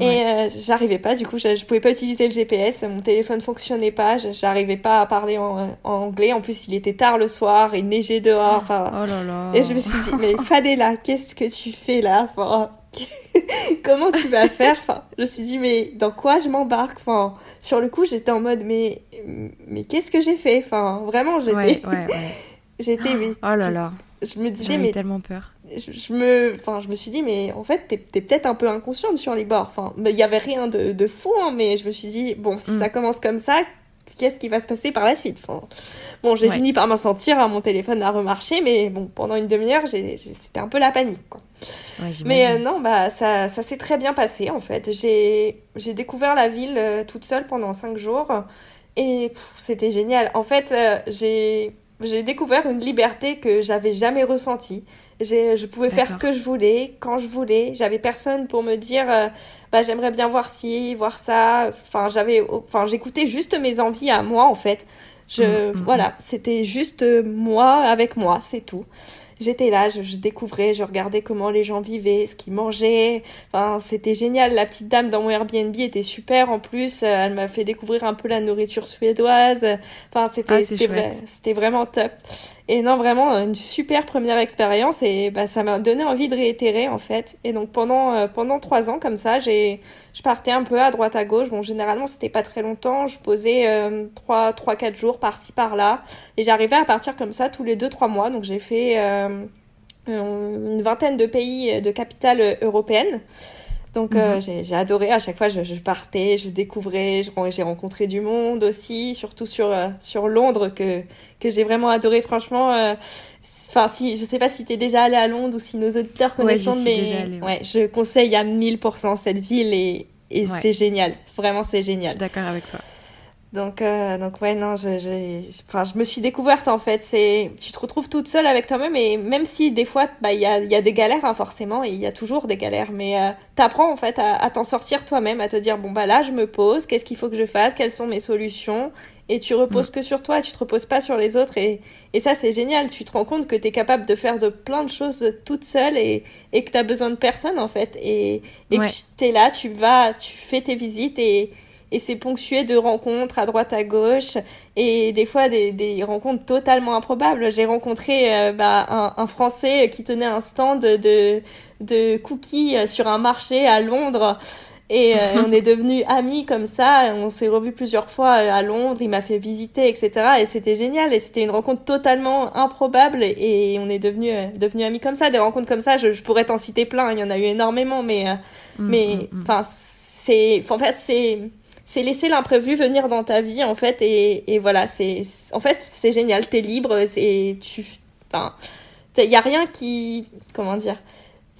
Et j'arrivais pas, du coup, je, je, pouvais pas utiliser le GPS, mon téléphone fonctionnait pas, j'arrivais pas à parler en, en, anglais. En plus, il était tard le soir, il neigeait dehors.
Oh là là.
Et je me suis dit, mais Fadela, qu'est-ce que tu fais là? Enfin, [LAUGHS] comment tu vas faire? Enfin, je me suis dit, mais dans quoi je m'embarque? Enfin, sur le coup, j'étais en mode, mais, mais qu'est-ce que j'ai fait? Enfin, vraiment, j'étais.
Ouais, ouais, [LAUGHS]
j'étais,
Oh là là.
je me disais, mais.
tellement peur.
Je, me, enfin, je me suis dit, mais en fait, t'es es, peut-être un peu inconsciente sur les bords. Enfin, il y avait rien de, de, fou, hein, mais je me suis dit, bon, si mm. ça commence comme ça, qu'est-ce qui va se passer par la suite? Enfin, Bon, j'ai fini par m'en sentir, hein, mon téléphone a remarché, mais bon, pendant une demi-heure, c'était un peu la panique, quoi. Mais euh, non, bah, ça, ça s'est très bien passé, en fait. J'ai découvert la ville euh, toute seule pendant cinq jours, et c'était génial. En fait, euh, j'ai j'ai découvert une liberté que j'avais jamais ressentie. Je pouvais faire ce que je voulais, quand je voulais. J'avais personne pour me dire, euh, bah, j'aimerais bien voir ci, voir ça. Enfin, j'avais, enfin, j'écoutais juste mes envies à moi, en fait. Je, mm, mm, voilà, mm. c'était juste moi avec moi, c'est tout j'étais là, je, découvrais, je regardais comment les gens vivaient, ce qu'ils mangeaient. Enfin, c'était génial. La petite dame dans mon Airbnb était super en plus. Euh, elle m'a fait découvrir un peu la nourriture suédoise. Enfin, c'était ah, c'était vraiment top. Et non, vraiment une super première expérience et bah, ça m'a donné envie de réitérer en fait. Et donc pendant euh, pendant trois ans comme ça, j'ai je partais un peu à droite à gauche. Bon, généralement c'était pas très longtemps. Je posais euh, trois trois quatre jours par-ci par-là et j'arrivais à partir comme ça tous les deux trois mois. Donc j'ai fait euh, une vingtaine de pays de capitales européennes. Donc euh, mhm. j'ai adoré, à chaque fois je, je partais, je découvrais, j'ai rencontré du monde aussi, surtout sur, euh, sur Londres que, que j'ai vraiment adoré franchement. Euh, enfin, si, je sais pas si tu es déjà allé à Londres ou si nos auditeurs connaissent Londres, mais ouais, je conseille à 1000% cette ville et, et c'est génial. Vraiment, c'est génial.
Je suis d'accord avec toi.
Donc, euh, donc ouais, non, je, je, enfin, je me suis découverte en fait. C'est, tu te retrouves toute seule avec toi-même et même si des fois, bah, il y a, y a des galères hein, forcément et il y a toujours des galères, mais euh, t'apprends en fait à, à t'en sortir toi-même, à te dire bon bah là, je me pose, qu'est-ce qu'il faut que je fasse, quelles sont mes solutions et tu reposes mm. que sur toi, tu te reposes pas sur les autres et, et ça c'est génial. Tu te rends compte que tu es capable de faire de plein de choses toute seule et, et que t'as besoin de personne en fait et, et que t'es là, tu vas, tu fais tes visites et et c'est ponctué de rencontres à droite à gauche et des fois des, des rencontres totalement improbables. J'ai rencontré euh, bah, un, un, Français qui tenait un stand de, de cookies sur un marché à Londres. Et euh, [LAUGHS] on est devenus amis comme ça. On s'est revus plusieurs fois euh, à Londres. Il m'a fait visiter, etc. Et c'était génial. Et c'était une rencontre totalement improbable. Et on est devenus devenus amis comme ça. Des rencontres comme ça, je, je pourrais t'en citer plein. Il y en a eu énormément. Mais mm, mais mm, mm. enfin c'est en fait c'est c'est laisser l'imprévu venir dans ta vie en fait et, et voilà c'est en fait c'est génial t'es libre c'est tu enfin il y a rien qui comment dire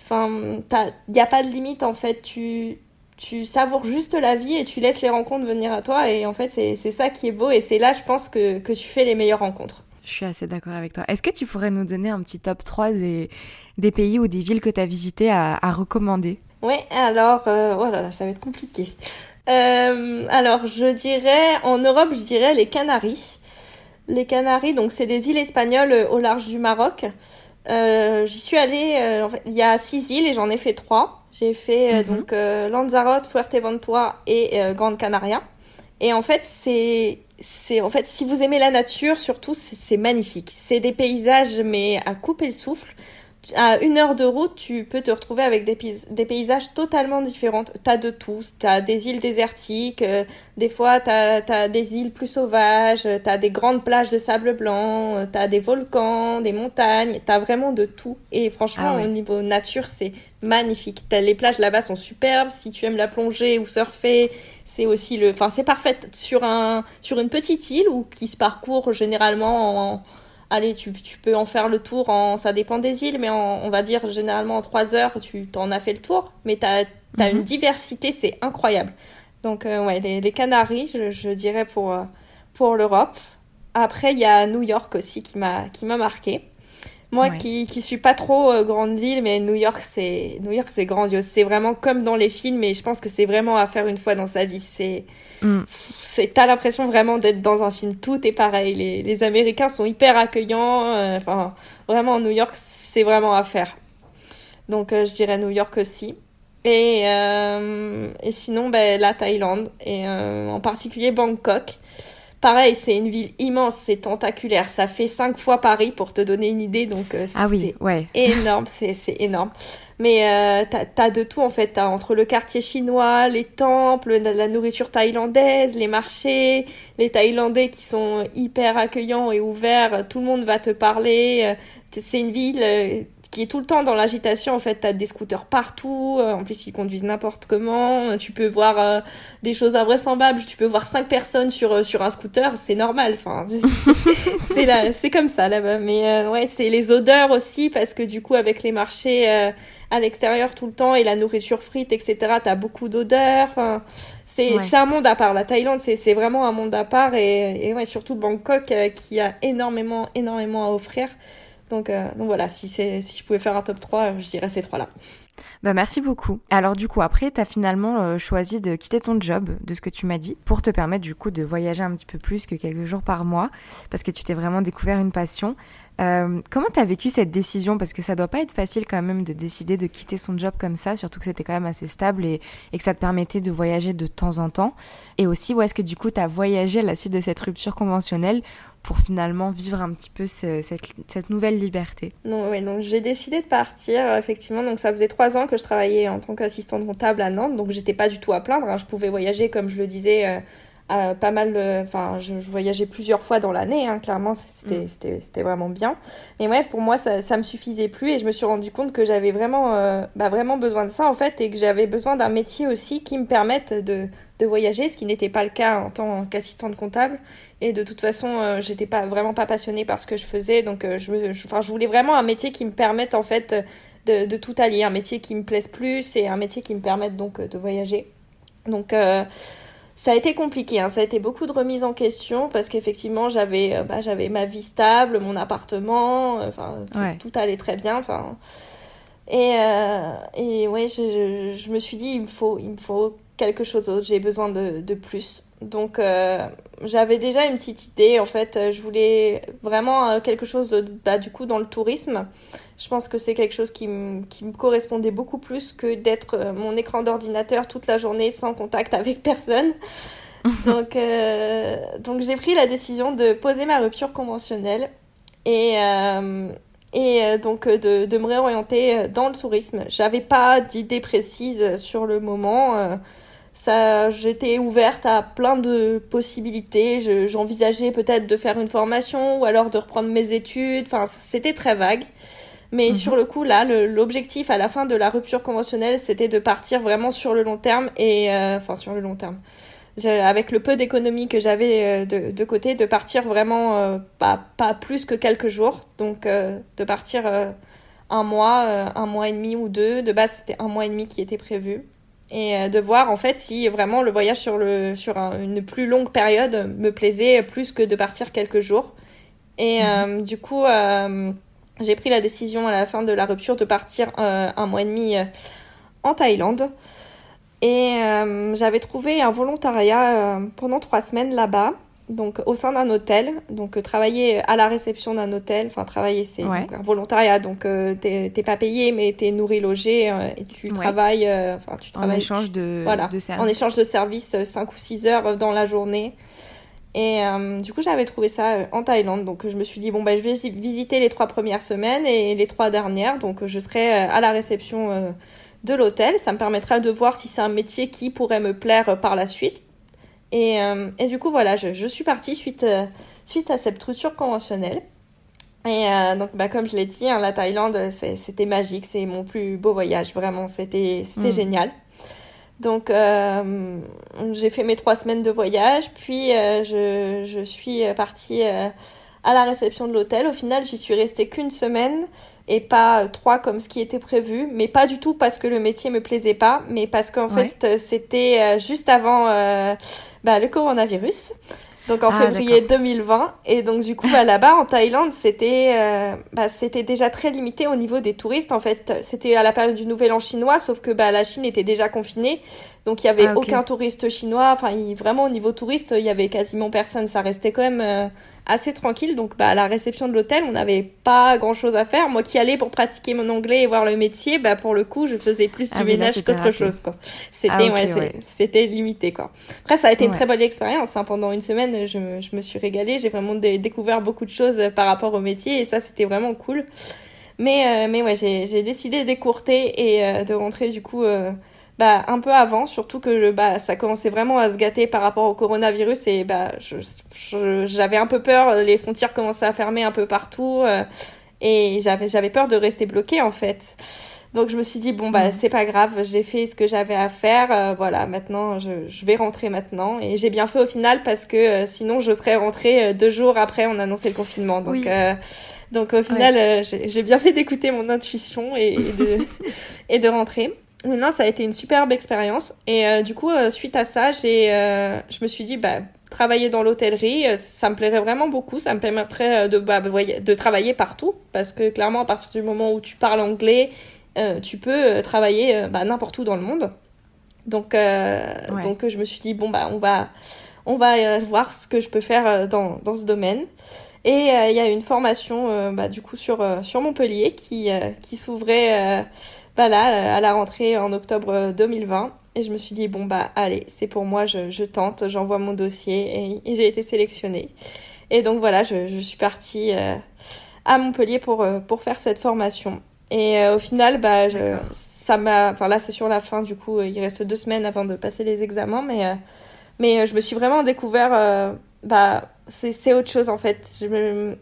enfin il y a pas de limite en fait tu tu savoures juste la vie et tu laisses les rencontres venir à toi et en fait c'est ça qui est beau et c'est là je pense que, que tu fais les meilleures rencontres
je suis assez d'accord avec toi. Est-ce que tu pourrais nous donner un petit top 3 des, des pays ou des villes que tu as visitées à, à recommander?
Oui, alors, euh, oh ça va être compliqué. Euh, alors, je dirais, en Europe, je dirais les Canaries. Les Canaries, donc c'est des îles espagnoles euh, au large du Maroc. Euh, J'y suis allée, euh, en fait, il y a six îles et j'en ai fait trois. J'ai fait mhm. donc Lanzarote, Fuerteventura et Grande Canaria. Et en fait, c'est c'est en fait si vous aimez la nature, surtout c'est magnifique. C'est des paysages mais à couper le souffle à une heure de route, tu peux te retrouver avec des, des paysages totalement différents. T'as de tout. T'as des îles désertiques, euh, des fois t'as as des îles plus sauvages, t'as des grandes plages de sable blanc, euh, t'as des volcans, des montagnes. T'as vraiment de tout. Et franchement, ah au niveau nature, c'est magnifique. les plages là-bas sont superbes. Si tu aimes la plongée ou surfer, c'est aussi le. Enfin, c'est parfait sur un sur une petite île ou qui se parcourt généralement en allez, tu, tu, peux en faire le tour en, ça dépend des îles, mais on va dire généralement en trois heures, tu t'en as fait le tour, mais tu as, une mhm. diversité, c'est incroyable. Donc, euh, ouais, les, les Canaries, je, je, dirais pour, euh, pour l'Europe. Après, il y a New York aussi qui m'a, qui m'a marqué. Moi qui, qui suis pas trop euh, grande ville, mais New York, c'est, New York, c'est grandiose. C'est vraiment comme dans les films, et je pense que c'est vraiment à faire une fois dans sa vie. C'est, mm. c'est, t'as l'impression vraiment d'être dans un film. Tout est pareil. Les, les Américains sont hyper accueillants. Euh, enfin, vraiment, New York, c'est vraiment à faire. Donc, euh, je dirais New York aussi. Et, et sinon, ben, la Thaïlande, et en particulier Bangkok. Pareil, c'est une ville immense, c'est tentaculaire. Ça fait cinq fois Paris pour te donner une idée, donc euh,
ah oui, ouais. [LAUGHS]
énorme, c'est énorme. Mais euh, t'as as de tout en fait. As entre le quartier chinois, les temples, la, nourriture thaïlandaise, les marchés, les Thaïlandais qui sont hyper accueillants et ouverts. Tout le monde va te parler. c'est une ville qui est tout le temps dans l'agitation. En fait, tu as des scooters partout. Euh, en plus, ils conduisent n'importe comment. Tu peux voir euh, des choses invraisemblables. Tu peux voir cinq personnes sur, euh, sur un scooter. C'est normal. Enfin, [LAUGHS] c'est là, c'est comme ça là-bas. Mais ouais, c'est les odeurs aussi parce que du coup, avec les marchés à l'extérieur tout le temps et la nourriture frite, etc., tu as beaucoup d'odeurs. Enfin, c'est un monde à part. La Thaïlande, c'est vraiment un monde à part. Et, et ouais, surtout Bangkok qui a énormément, énormément à offrir. Donc, euh, donc voilà, si, si je pouvais faire un top 3, je dirais ces trois-là.
Bah merci beaucoup. Alors du coup après tu as finalement euh, choisi de quitter ton job de ce que tu m'as dit pour te permettre du coup de voyager un petit peu plus que quelques jours par mois parce que tu t'es vraiment découvert une passion. Euh, comment tu as vécu cette décision? Parce que ça doit pas être facile quand même de décider de quitter son job comme ça, surtout que c'était quand même assez stable et, que ça te permettait de voyager de temps en temps. Et aussi, où est-ce que du coup tu as voyagé à la suite de cette rupture conventionnelle pour finalement vivre un petit peu cette, nouvelle liberté?
Non, oui, donc j'ai décidé de partir, effectivement. Donc ça faisait trois ans que je travaillais en tant qu'assistante comptable à Nantes, donc j'étais pas du tout à plaindre. Hein. Je pouvais voyager, comme je le disais, euh, pas mal, enfin, je, voyageais plusieurs fois dans l'année, hein, clairement, mm. c'était vraiment bien. Mais ouais, pour moi, ça, ça me suffisait plus et je me suis rendu compte que j'avais vraiment, euh, bah, vraiment besoin de ça en fait et que j'avais besoin d'un métier aussi qui me permette de, de voyager, ce qui n'était pas le cas en tant qu'assistante comptable. Et de toute façon, euh, j'étais pas vraiment pas passionnée par ce que je faisais, donc euh, je, je, je voulais vraiment un métier qui me permette en fait de, de, tout allier, un métier qui me plaise plus et un métier qui me permette donc de voyager. Donc ça a été compliqué, hein. ça a été beaucoup de remises en question parce qu'effectivement j'avais euh, bah, j'avais ma vie stable, mon appartement, euh, enfin tout, allait très bien, enfin et euh, et ouais je, je, je, me suis dit il me faut il me faut quelque chose d'autre, j'ai besoin de, de plus. Donc euh, j'avais déjà une petite idée en fait, je voulais vraiment quelque chose de, bah, du coup dans le tourisme. Je pense que c'est quelque chose qui, qui me correspondait beaucoup plus que d'être euh, mon écran d'ordinateur toute la journée sans contact avec personne. [LAUGHS] donc, euh, donc j'ai pris la décision de poser ma rupture conventionnelle et, euh, et donc de, de, me réorienter dans le tourisme. J'avais pas d'idée précise sur le moment. ça, j'étais ouverte à plein de possibilités. j'envisageais peut-être de faire une formation ou alors de reprendre mes études. Enfin, c'était très vague. Mais mhm. sur le coup, là, l'objectif à la fin de la rupture conventionnelle, c'était de partir vraiment sur le long terme et euh, enfin sur le long terme. Avec le peu d'économie que j'avais euh, de, de, côté, de partir vraiment euh, pas, pas plus que quelques jours. Donc de partir un mois, un mois et demi ou deux. De base, c'était un mois et demi qui était prévu. Et de voir en fait si vraiment le voyage sur, le, sur une plus longue période me plaisait plus que de partir quelques jours. Et mhm. du coup j'ai pris la décision à la fin de la rupture de partir euh, un mois et demi euh, en Thaïlande. Et euh, j'avais trouvé un volontariat pendant trois semaines là-bas, donc au sein d'un hôtel. Donc travailler à la réception d'un hôtel, enfin travailler c'est un volontariat, donc t'es pas payé mais t'es nourri, logé et tu travailles, enfin tu travailles.
En échange de,
voilà,
de
En échange de services 5 ou 6 heures dans la journée. Et euh, du coup, j'avais trouvé ça euh, en Thaïlande. Donc, je me suis dit, bon, bah, je vais visiter les trois premières semaines et les trois dernières. Donc, je serai euh, à la réception de l'hôtel. Ça me permettra de voir si c'est un métier qui pourrait me plaire par la suite. Et, et du coup, voilà, je, je suis partie suite, suite à cette structure conventionnelle. Et donc, bah, comme je l'ai dit, hein, la Thaïlande, c'était magique. C'est mon plus beau voyage. Vraiment, c'était c'était mm. génial. Donc euh, j'ai fait mes trois semaines de voyage, puis euh, je, je, suis partie euh, à la réception de l'hôtel. Au final, j'y suis restée qu'une semaine et pas trois comme ce qui était prévu, mais pas du tout parce que le métier me plaisait pas, mais parce qu'en fait c'était juste avant bah, le coronavirus donc en ah, février 2020. Et donc du coup, bah, [LAUGHS] là-bas en Thaïlande, c'était euh, bah, c'était déjà très limité au niveau des touristes. En fait, c'était à la période du Nouvel An chinois, sauf que bah, la Chine était déjà confinée, donc il y avait ah, aucun touriste chinois. Enfin, vraiment au niveau touriste, il y avait quasiment personne. Ça restait quand même euh, assez tranquille. Donc, bah, à la réception de l'hôtel, on n'avait pas grand chose à faire. Moi qui allais pour pratiquer mon anglais et voir le métier, bah, pour le coup, je faisais plus du ah ménage qu'autre chose, quoi. C'était, ah, ouais, c'était limité, quoi. Après, ça a été une très bonne expérience, hein. Pendant une semaine, je, je me suis régalée. J'ai vraiment découvert beaucoup de choses par rapport au métier et ça, c'était vraiment cool. Mais, euh, mais ouais, j'ai décidé d'écourter et euh, de rentrer, du coup, euh, bah, un peu avant, surtout que bah, ça commençait vraiment à se gâter par rapport au coronavirus et bah, j'avais un peu peur, les frontières commençaient à fermer un peu partout. Euh, et j'avais j'avais peur de rester bloquée en fait. Donc je me suis dit bon bah c'est pas grave, j'ai fait ce que j'avais à faire, euh, voilà maintenant je, je, vais rentrer maintenant et j'ai bien fait au final parce que euh, sinon je serais rentrée euh, deux jours après on annonçait le confinement donc donc au final j'ai bien fait d'écouter mon intuition et, de [LAUGHS] et de rentrer. Maintenant ça a été une superbe expérience et du coup suite à ça j'ai je me suis dit bah travailler dans l'hôtellerie, ça me plairait vraiment beaucoup. Ça me permettrait de, bah, de travailler partout parce que clairement, à partir du moment où tu parles anglais euh, tu peux euh, travailler euh, bah, n'importe où dans le monde. Donc, donc je me suis dit, bon, bah, on va, on va voir ce que je peux faire dans, dans ce domaine. Et il y a une formation bah, du coup sur, sur Montpellier qui, qui s'ouvrait bah, là, à la rentrée en octobre 2020. Et je me suis dit, bon, bah, allez, c'est pour moi, je, je tente, j'envoie mon dossier et, j'ai été sélectionnée. Et donc voilà, je, je suis partie à Montpellier pour, pour faire cette formation. Et euh, au final, bah, je, ça m'a. Enfin, là, c'est sur la fin, du coup, il reste deux semaines avant de passer les examens, mais, euh, mais euh, je me suis vraiment découvert. bah, c'est autre chose en fait.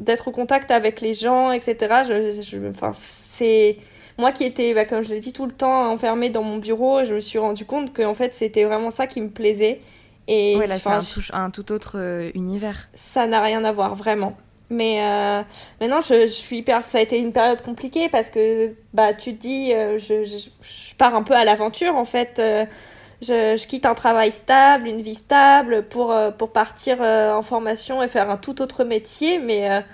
D'être au contact avec les gens, etc. Je, je, enfin, c'est moi qui étais, bah, comme je l'ai dit, tout le temps enfermée dans mon bureau, je me suis rendu compte que en fait c'était vraiment ça qui me plaisait.
Et ouais, là c'est un, un, tout autre univers.
Ça n'a rien à voir vraiment. Mais euh, maintenant, je, je, suis hyper. Ça a été une période compliquée parce que bah, tu te dis, euh, je, je, je, pars un peu à l'aventure en fait. Euh, je, je, quitte un travail stable, une vie stable pour, euh, pour partir en formation et faire un tout autre métier. Mais,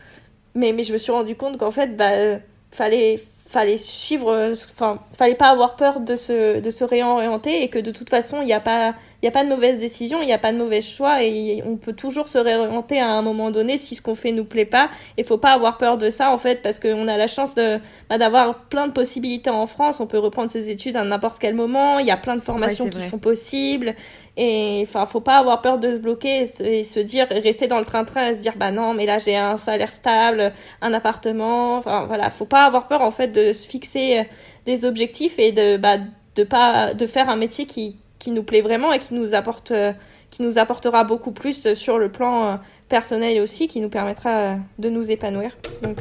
mais, mais je me suis rendu compte qu'en fait, bah, fallait, fallait suivre. Enfin, fallait pas avoir peur de se, de se réorienter et que de toute façon, il n'y a pas il n'y a pas de mauvaise décision, il n'y a pas de mauvais choix et on peut toujours se réorienter à un moment donné si ce qu'on fait nous plaît pas. Il faut pas avoir peur de ça en fait parce qu'on a la chance de bah, d'avoir plein de possibilités en France. On peut reprendre ses études à n'importe quel moment. Il y a plein de formations qui sont possibles et enfin faut pas avoir peur de se bloquer et se, dire rester dans le train-train et se dire bah non mais là j'ai un salaire stable, un appartement. Enfin voilà, faut pas avoir peur en fait de se fixer des objectifs et de bah de pas de faire un métier qui qui nous plaît vraiment et qui nous apporte euh, qui nous apportera beaucoup plus sur le plan euh, personnel aussi qui nous permettra euh, de nous épanouir. Donc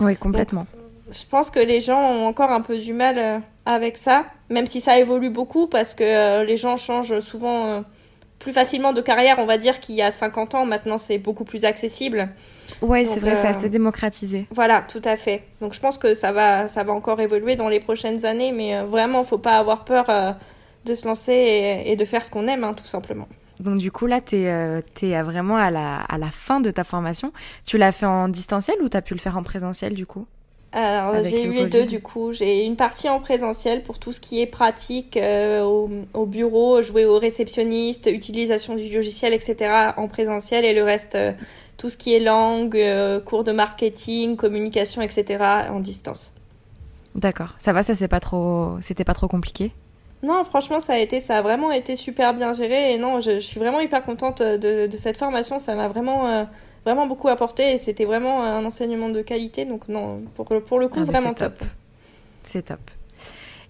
oui complètement.
je pense que les gens ont encore un peu du mal avec ça même si ça évolue beaucoup parce que les gens changent souvent plus facilement de carrière. On va dire qu'il y a 50 ans maintenant c'est beaucoup plus accessible.
Ouais c'est vrai c'est assez démocratisé.
voilà tout à fait. Donc je pense que ça va ça va encore évoluer dans les prochaines années mais vraiment faut pas avoir peur de se lancer et, de faire ce qu'on aime, hein, tout simplement.
Donc du coup, là, tu es, es, vraiment à la, à la fin de ta formation. Tu l'as fait en distanciel ou tu as pu le faire en présentiel du coup?
Alors j'ai eu les deux du coup. J'ai une partie en présentiel pour tout ce qui est pratique euh, au, au, bureau, jouer au réceptionniste, utilisation du logiciel, etc. en présentiel et le reste, euh, tout ce qui est langue, euh, cours de marketing, communication, etc. en distance.
D'accord. Ça va, ça c'est pas trop, c'était pas trop compliqué?
Non, franchement, ça a été, ça a vraiment été super bien géré. Et non, je, suis vraiment hyper contente de, de cette formation. Ça m'a vraiment, euh, vraiment beaucoup apporté et c'était vraiment un enseignement de qualité. Donc non, pour, pour le coup, ah, vraiment top.
C'est top.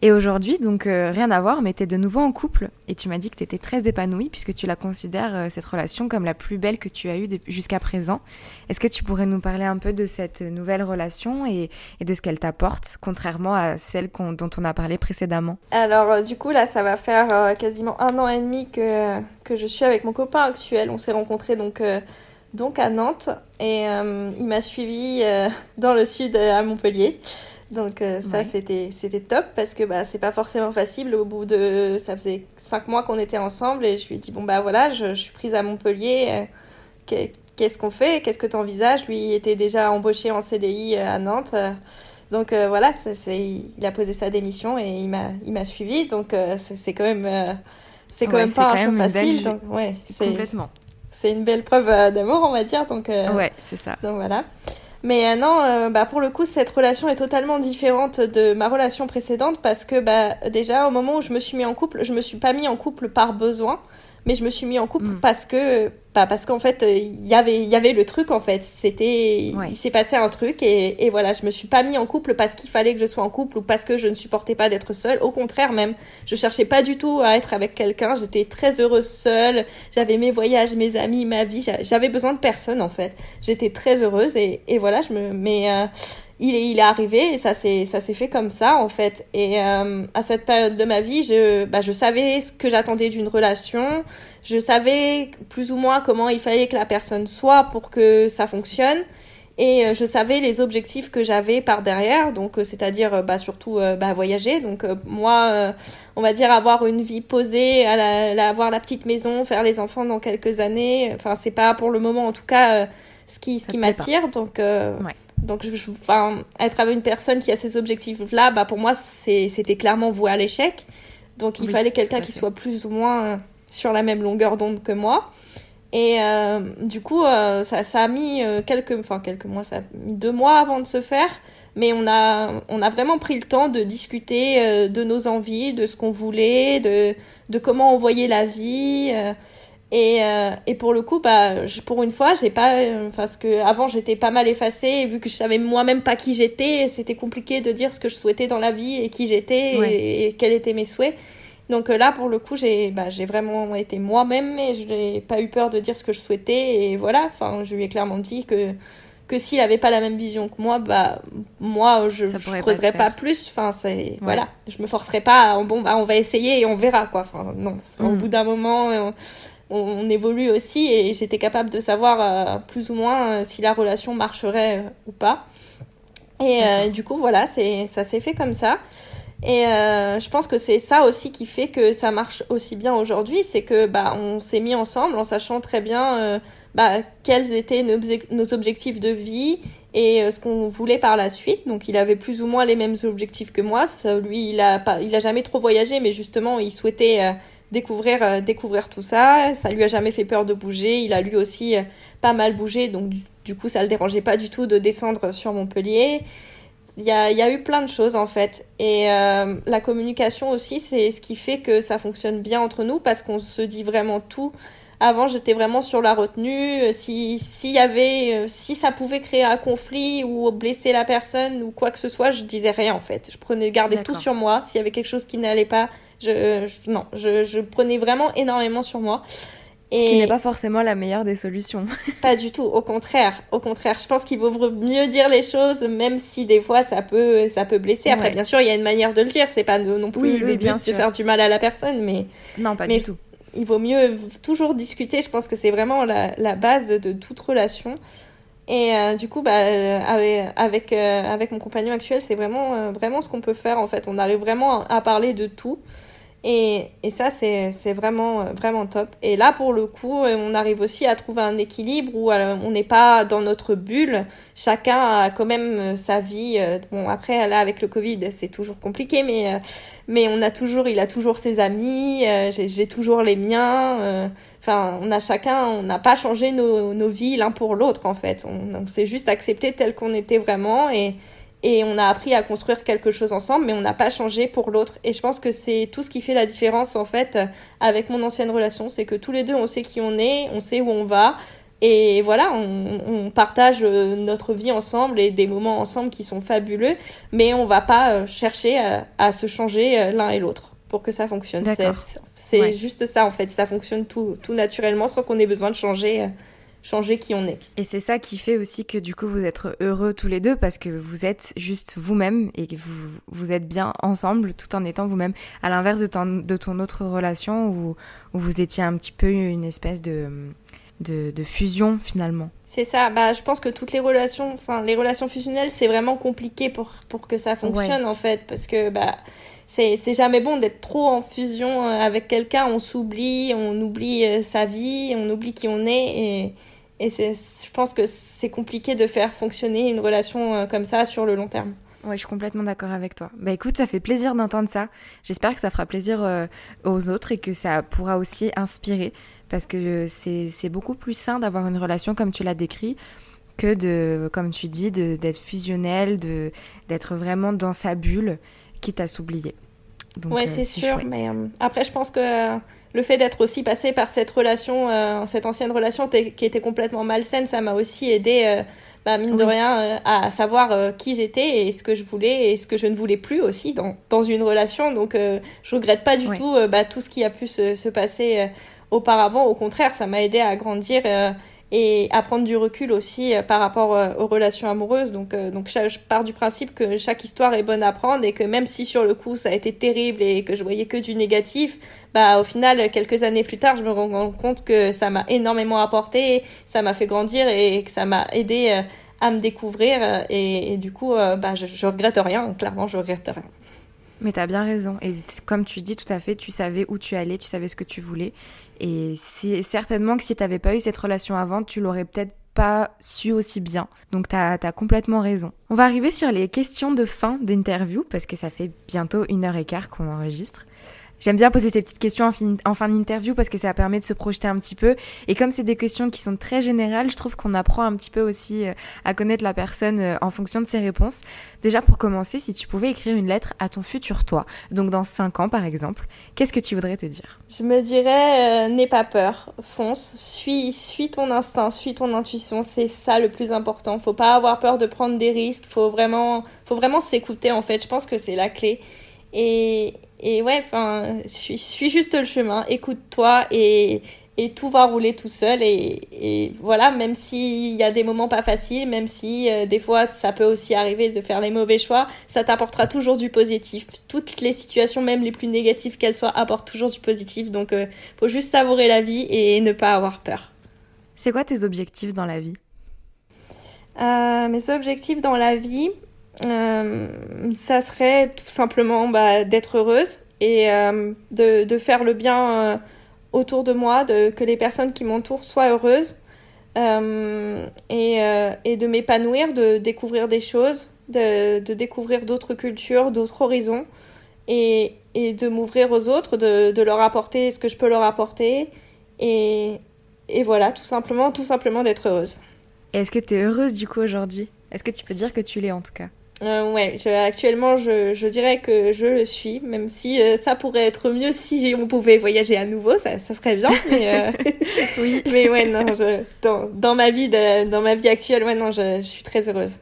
Et aujourd'hui, donc euh, rien à voir, mais tu de nouveau en couple et tu m'as dit que tu étais très épanouie puisque tu la considères, euh, cette relation, comme la plus belle que tu as eue jusqu'à présent. Est-ce que tu pourrais nous parler un peu de cette nouvelle relation et, et de ce qu'elle t'apporte, contrairement à celle dont on a parlé précédemment?
Alors, euh, du coup, là, ça va faire quasiment un an et demi que, que je suis avec mon copain actuel. On s'est rencontrés donc donc à Nantes et il m'a suivi dans le sud à Montpellier. Donc euh, ça c'était c'était top parce que bah c'est pas forcément facile. Au bout de ça faisait cinq mois qu'on était ensemble et je lui ai dit bon bah voilà je, suis prise à Montpellier. Euh, qu'est-ce qu'on fait? Qu'est-ce que tu envisages lui était déjà embauché en CDI euh, à Nantes. Donc voilà c'est il a posé sa démission et il m'a il m'a suivi. Donc c'est quand même c'est quand même pas un choix facile. donc ouais c'est complètement. c'est une belle preuve d'amour on va dire. Donc
ouais c'est ça.
donc voilà mais euh, non, euh, bah pour le coup, cette relation est totalement différente de ma relation précédente parce que bah déjà au moment où je me suis mis en couple, je me suis pas mis en couple par besoin, mais je me suis mis en couple mm. parce que bah parce qu'en fait il y avait il y avait le truc en fait. C'était il s'est passé un truc et, et voilà je me suis pas mis en couple parce qu'il fallait que je sois en couple ou parce que je ne supportais pas d'être seule. Au contraire même je cherchais pas du tout à être avec quelqu'un. J'étais très heureuse seule. J'avais mes voyages mes amis ma vie. J'avais besoin de personne en fait. J'étais très heureuse et, et voilà je me mais euh, il est, il est arrivé et ça s'est, ça s'est fait comme ça en fait. Et euh, à cette période de ma vie, je, bah, je savais ce que j'attendais d'une relation, je savais plus ou moins comment il fallait que la personne soit pour que ça fonctionne. Et euh, je savais les objectifs que j'avais par derrière, donc euh, c'est-à-dire bah, surtout bah, voyager. Donc moi, on va dire avoir une vie posée, à la, avoir la petite maison, faire les enfants dans quelques années. Enfin, c'est pas pour le moment en tout cas ce qui, ce qui m'attire. Donc ouais. Donc, je, enfin, être avec une personne qui a ces objectifs-là, bah, pour moi, c'était clairement voué à l'échec. Donc, il fallait quelqu'un qui soit plus ou moins euh, sur la même longueur d'onde que moi. Et euh, du coup, euh, ça, ça, a mis quelques, enfin, quelques mois, ça a mis deux mois avant de se faire. Mais on a, on a vraiment pris le temps de discuter de nos envies, de ce qu'on voulait, de, de comment on voyait la vie. Et, euh, et pour le coup, bah, je, pour une fois, j'ai pas, euh, parce que avant j'étais pas mal effacée, et vu que je savais moi-même pas qui j'étais, c'était compliqué de dire ce que je souhaitais dans la vie et qui j'étais et, quels étaient mes souhaits. Donc euh, là, pour le coup, j'ai, bah, j'ai vraiment été moi-même et je n'ai pas eu peur de dire ce que je souhaitais et voilà. Enfin, je lui ai clairement dit que que s'il avait pas la même vision que moi, bah moi je ne creuserais pas, plus. Enfin, c'est voilà, je me forcerai pas. bon, bah on va essayer et on verra quoi. Enfin, non, au mm. bout d'un moment on, évolue aussi et j'étais capable de savoir euh, plus ou moins euh, si la relation marcherait euh, ou pas. Et du coup, voilà, c'est ça s'est fait comme ça. Et je pense que c'est ça aussi qui fait que ça marche aussi bien aujourd'hui, c'est que bah on s'est mis ensemble en sachant très bien bah, quels étaient nos, objectifs de vie et ce qu'on voulait par la suite. Donc il avait plus ou moins les mêmes objectifs que moi. lui, il a pas, il a jamais trop voyagé, mais justement, il souhaitait découvrir, euh, découvrir tout ça. Ça lui a jamais fait peur de bouger. Il a lui aussi euh, pas mal bougé, donc du, coup, ça le dérangeait pas du tout de descendre sur Montpellier. Il y a, y a eu plein de choses en fait. Et euh, la communication aussi, c'est ce qui fait que ça fonctionne bien entre nous parce qu'on se dit vraiment tout. Avant, j'étais vraiment sur la retenue. Si, s'il y avait, si ça pouvait créer un conflit ou blesser la personne ou quoi que ce soit, je disais rien en fait. Je prenais, gardais tout sur moi. S'il y avait quelque chose qui n'allait pas, je, non, je, je, prenais vraiment énormément sur moi.
Et... Ce qui n'est pas forcément la meilleure des solutions. [LAUGHS]
pas du tout, au contraire, au contraire. Je pense qu'il vaut mieux dire les choses, même si des fois ça peut, ça peut blesser. Après, bien sûr, il y a une manière de le dire. C'est pas non plus oui, le but de faire du mal à la personne, mais
non, pas du tout.
Il vaut mieux toujours discuter. Je pense que c'est vraiment la, la, base de toute relation. Et euh, du coup, bah, avec, avec, euh, avec, mon compagnon actuel, c'est vraiment, euh, vraiment ce qu'on peut faire en fait. On arrive vraiment à parler de tout. Et, et ça, c'est vraiment, vraiment top. Et là, pour le coup, on arrive aussi à trouver un équilibre où euh, on n'est pas dans notre bulle. Chacun a quand même euh, sa vie. Euh, bon, après, là, avec le Covid, c'est toujours compliqué, mais, mais on a toujours, il a toujours ses amis, j'ai toujours les miens. Enfin, on a chacun, on n'a pas changé nos, nos vies l'un pour l'autre, en fait. On, on s'est juste accepté tel qu'on était vraiment et et on a appris à construire quelque chose ensemble, mais on n'a pas changé pour l'autre. Et je pense que c'est tout ce qui fait la différence en fait avec mon ancienne relation, c'est que tous les deux on sait qui on est, on sait où on va, et voilà, on, on, partage euh, notre vie ensemble et des moments ensemble qui sont fabuleux, mais on va pas euh, chercher à, se changer euh, l'un et l'autre pour que ça fonctionne. C'est juste ça en fait, ça fonctionne tout, tout naturellement sans qu'on ait besoin de changer changer qui on est.
Et c'est ça qui fait aussi que du coup vous êtes heureux tous les deux parce que vous êtes juste vous-même et que vous, vous êtes bien ensemble tout en étant vous-même. À l'inverse de ton, de ton autre relation où, où vous étiez un petit peu une espèce de, de, de fusion finalement.
C'est ça, bah, je pense que toutes les relations, enfin les relations fusionnelles c'est vraiment compliqué pour, pour que ça fonctionne en fait parce que bah c'est jamais bon d'être trop en fusion euh, avec quelqu'un, on s'oublie, on oublie euh, sa vie, on oublie qui on est et et je pense que c'est compliqué de faire fonctionner une relation euh, comme ça sur le long terme.
Oui, je suis complètement d'accord avec toi. Bah écoute, ça fait plaisir d'entendre ça. J'espère que ça fera plaisir aux autres et que ça pourra aussi inspirer parce que c'est beaucoup plus sain d'avoir une relation comme tu l'as décrit que de, comme tu dis, d'être fusionnel, d'être vraiment dans sa bulle, quitte à s'oublier.
Oui, euh, c'est sûr. Mais après, je pense que le fait d'être aussi passé par cette relation, euh, cette ancienne relation qui était complètement malsaine, ça m'a aussi aidé, euh, bah, mine de rien, euh, à savoir qui j'étais et ce que je voulais et ce que je ne voulais plus aussi dans, dans une relation. Donc, je regrette pas du tout bah, tout ce qui a pu se, se passer auparavant. Au contraire, ça m'a aidé à grandir et à prendre du recul aussi euh, par rapport euh, aux relations amoureuses. Donc, euh, donc je pars du principe que chaque histoire est bonne à prendre et que même si sur le coup ça a été terrible et que je voyais que du négatif, bah au final quelques années plus tard je me rends compte que ça m'a énormément apporté, ça m'a fait grandir et que ça m'a aidé à me découvrir et, du coup bah je, je regrette rien, clairement je regrette rien.
Mais tu as bien raison. Et comme tu dis tout à fait, tu savais où tu allais, tu savais ce que tu voulais. Et certainement que si tu n'avais pas eu cette relation avant, tu l'aurais peut-être pas su aussi bien. Donc tu as, complètement raison. On va arriver sur les questions de fin d'interview, parce que ça fait bientôt une heure et quart qu'on enregistre. J'aime bien poser ces petites questions en fin, d'interview parce que ça permet de se projeter un petit peu. Et comme c'est des questions qui sont très générales, je trouve qu'on apprend un petit peu aussi euh, à connaître la personne euh, en fonction de ses réponses. Déjà pour commencer, si tu pouvais écrire une lettre à ton futur toi, donc dans 5 ans par exemple, qu'est-ce que tu voudrais te dire?
Je me dirais, euh, n'aie pas peur, fonce, suis, suis ton instinct, suis ton intuition, c'est ça le plus important. Faut pas avoir peur de prendre des risques, faut vraiment, faut vraiment s'écouter en fait. Je pense que c'est la clé. Et, et ouais, enfin, suis, suis juste le chemin, écoute-toi et, et tout va rouler tout seul. Et, et voilà, même s'il y a des moments pas faciles, même si euh, des fois ça peut aussi arriver de faire les mauvais choix, ça t'apportera toujours du positif. Toutes les situations, même les plus négatives qu'elles soient, apportent toujours du positif. Donc, euh, faut juste savourer la vie et ne pas avoir peur.
C'est quoi tes objectifs dans la vie?
Euh, Mes objectifs dans la vie, ça serait tout simplement bah, d'être heureuse et euh, de, faire le bien euh, autour de moi, de, que les personnes qui m'entourent soient heureuses et, de m'épanouir, de découvrir des choses, de, découvrir d'autres cultures, d'autres horizons et, de m'ouvrir aux autres, de, leur apporter ce que je peux leur apporter et, et voilà, tout simplement, tout simplement d'être heureuse.
Est-ce que tu es heureuse du coup aujourd'hui? Est-ce que tu peux dire que tu l'es en tout cas?
Euh, ouais, actuellement, je, je, dirais que je le suis, même si euh, ça pourrait être mieux si on pouvait voyager à nouveau, ça, ça serait bien. [LAUGHS] Mais, euh, [LAUGHS] oui. mais ouais, non, je, dans, dans, ma vie, de, dans ma vie actuelle, ouais, non, je, je, suis très heureuse.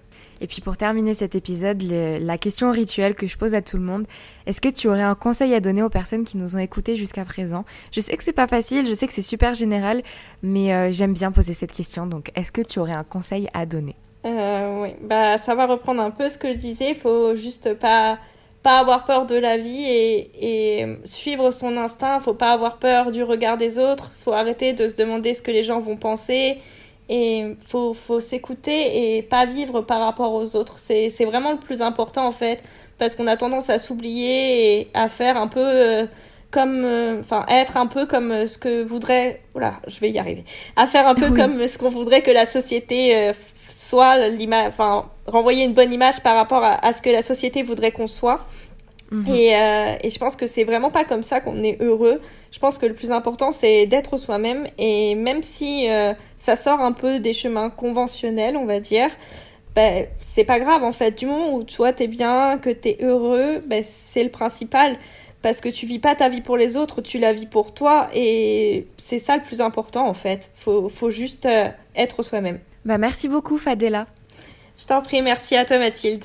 Et puis pour terminer cet épisode, la question rituelle que je pose à tout le monde, est-ce que tu aurais un conseil à donner aux personnes qui nous ont écoutés jusqu'à présent? Je sais que c'est pas facile, je sais que c'est super général, mais euh, j'aime bien poser cette question. Donc, est-ce que tu aurais un conseil à donner?
Euh, oui, bah ça va reprendre un peu ce que je disais. Il faut juste pas pas avoir peur de la vie et, et suivre son instinct. Faut pas avoir peur du regard des autres. Faut arrêter de se demander ce que les gens vont penser et faut faut s'écouter et pas vivre par rapport aux autres. C'est c'est vraiment le plus important en fait parce qu'on a tendance à s'oublier et à faire un peu euh, comme euh, enfin être un peu comme ce que voudrait voilà je vais y arriver à faire un peu comme ce qu'on voudrait que la société soit l'image, enfin, renvoyer une bonne image par rapport à, ce que la société voudrait qu'on soit. Mhm. Et, euh, et, je pense que c'est vraiment pas comme ça qu'on est heureux. Je pense que le plus important, c'est d'être soi-même. Et même si euh, ça sort un peu des chemins conventionnels, on va dire, ben, c'est pas grave en fait. Du moment où toi t'es bien, que t'es heureux, ben, c'est le principal. Parce que tu vis pas ta vie pour les autres, tu la vis pour toi. Et c'est ça le plus important en fait. Faut, faut juste euh, être soi-même.
Bah, merci beaucoup Fadela.
Je t'en prie, merci à toi Mathilde.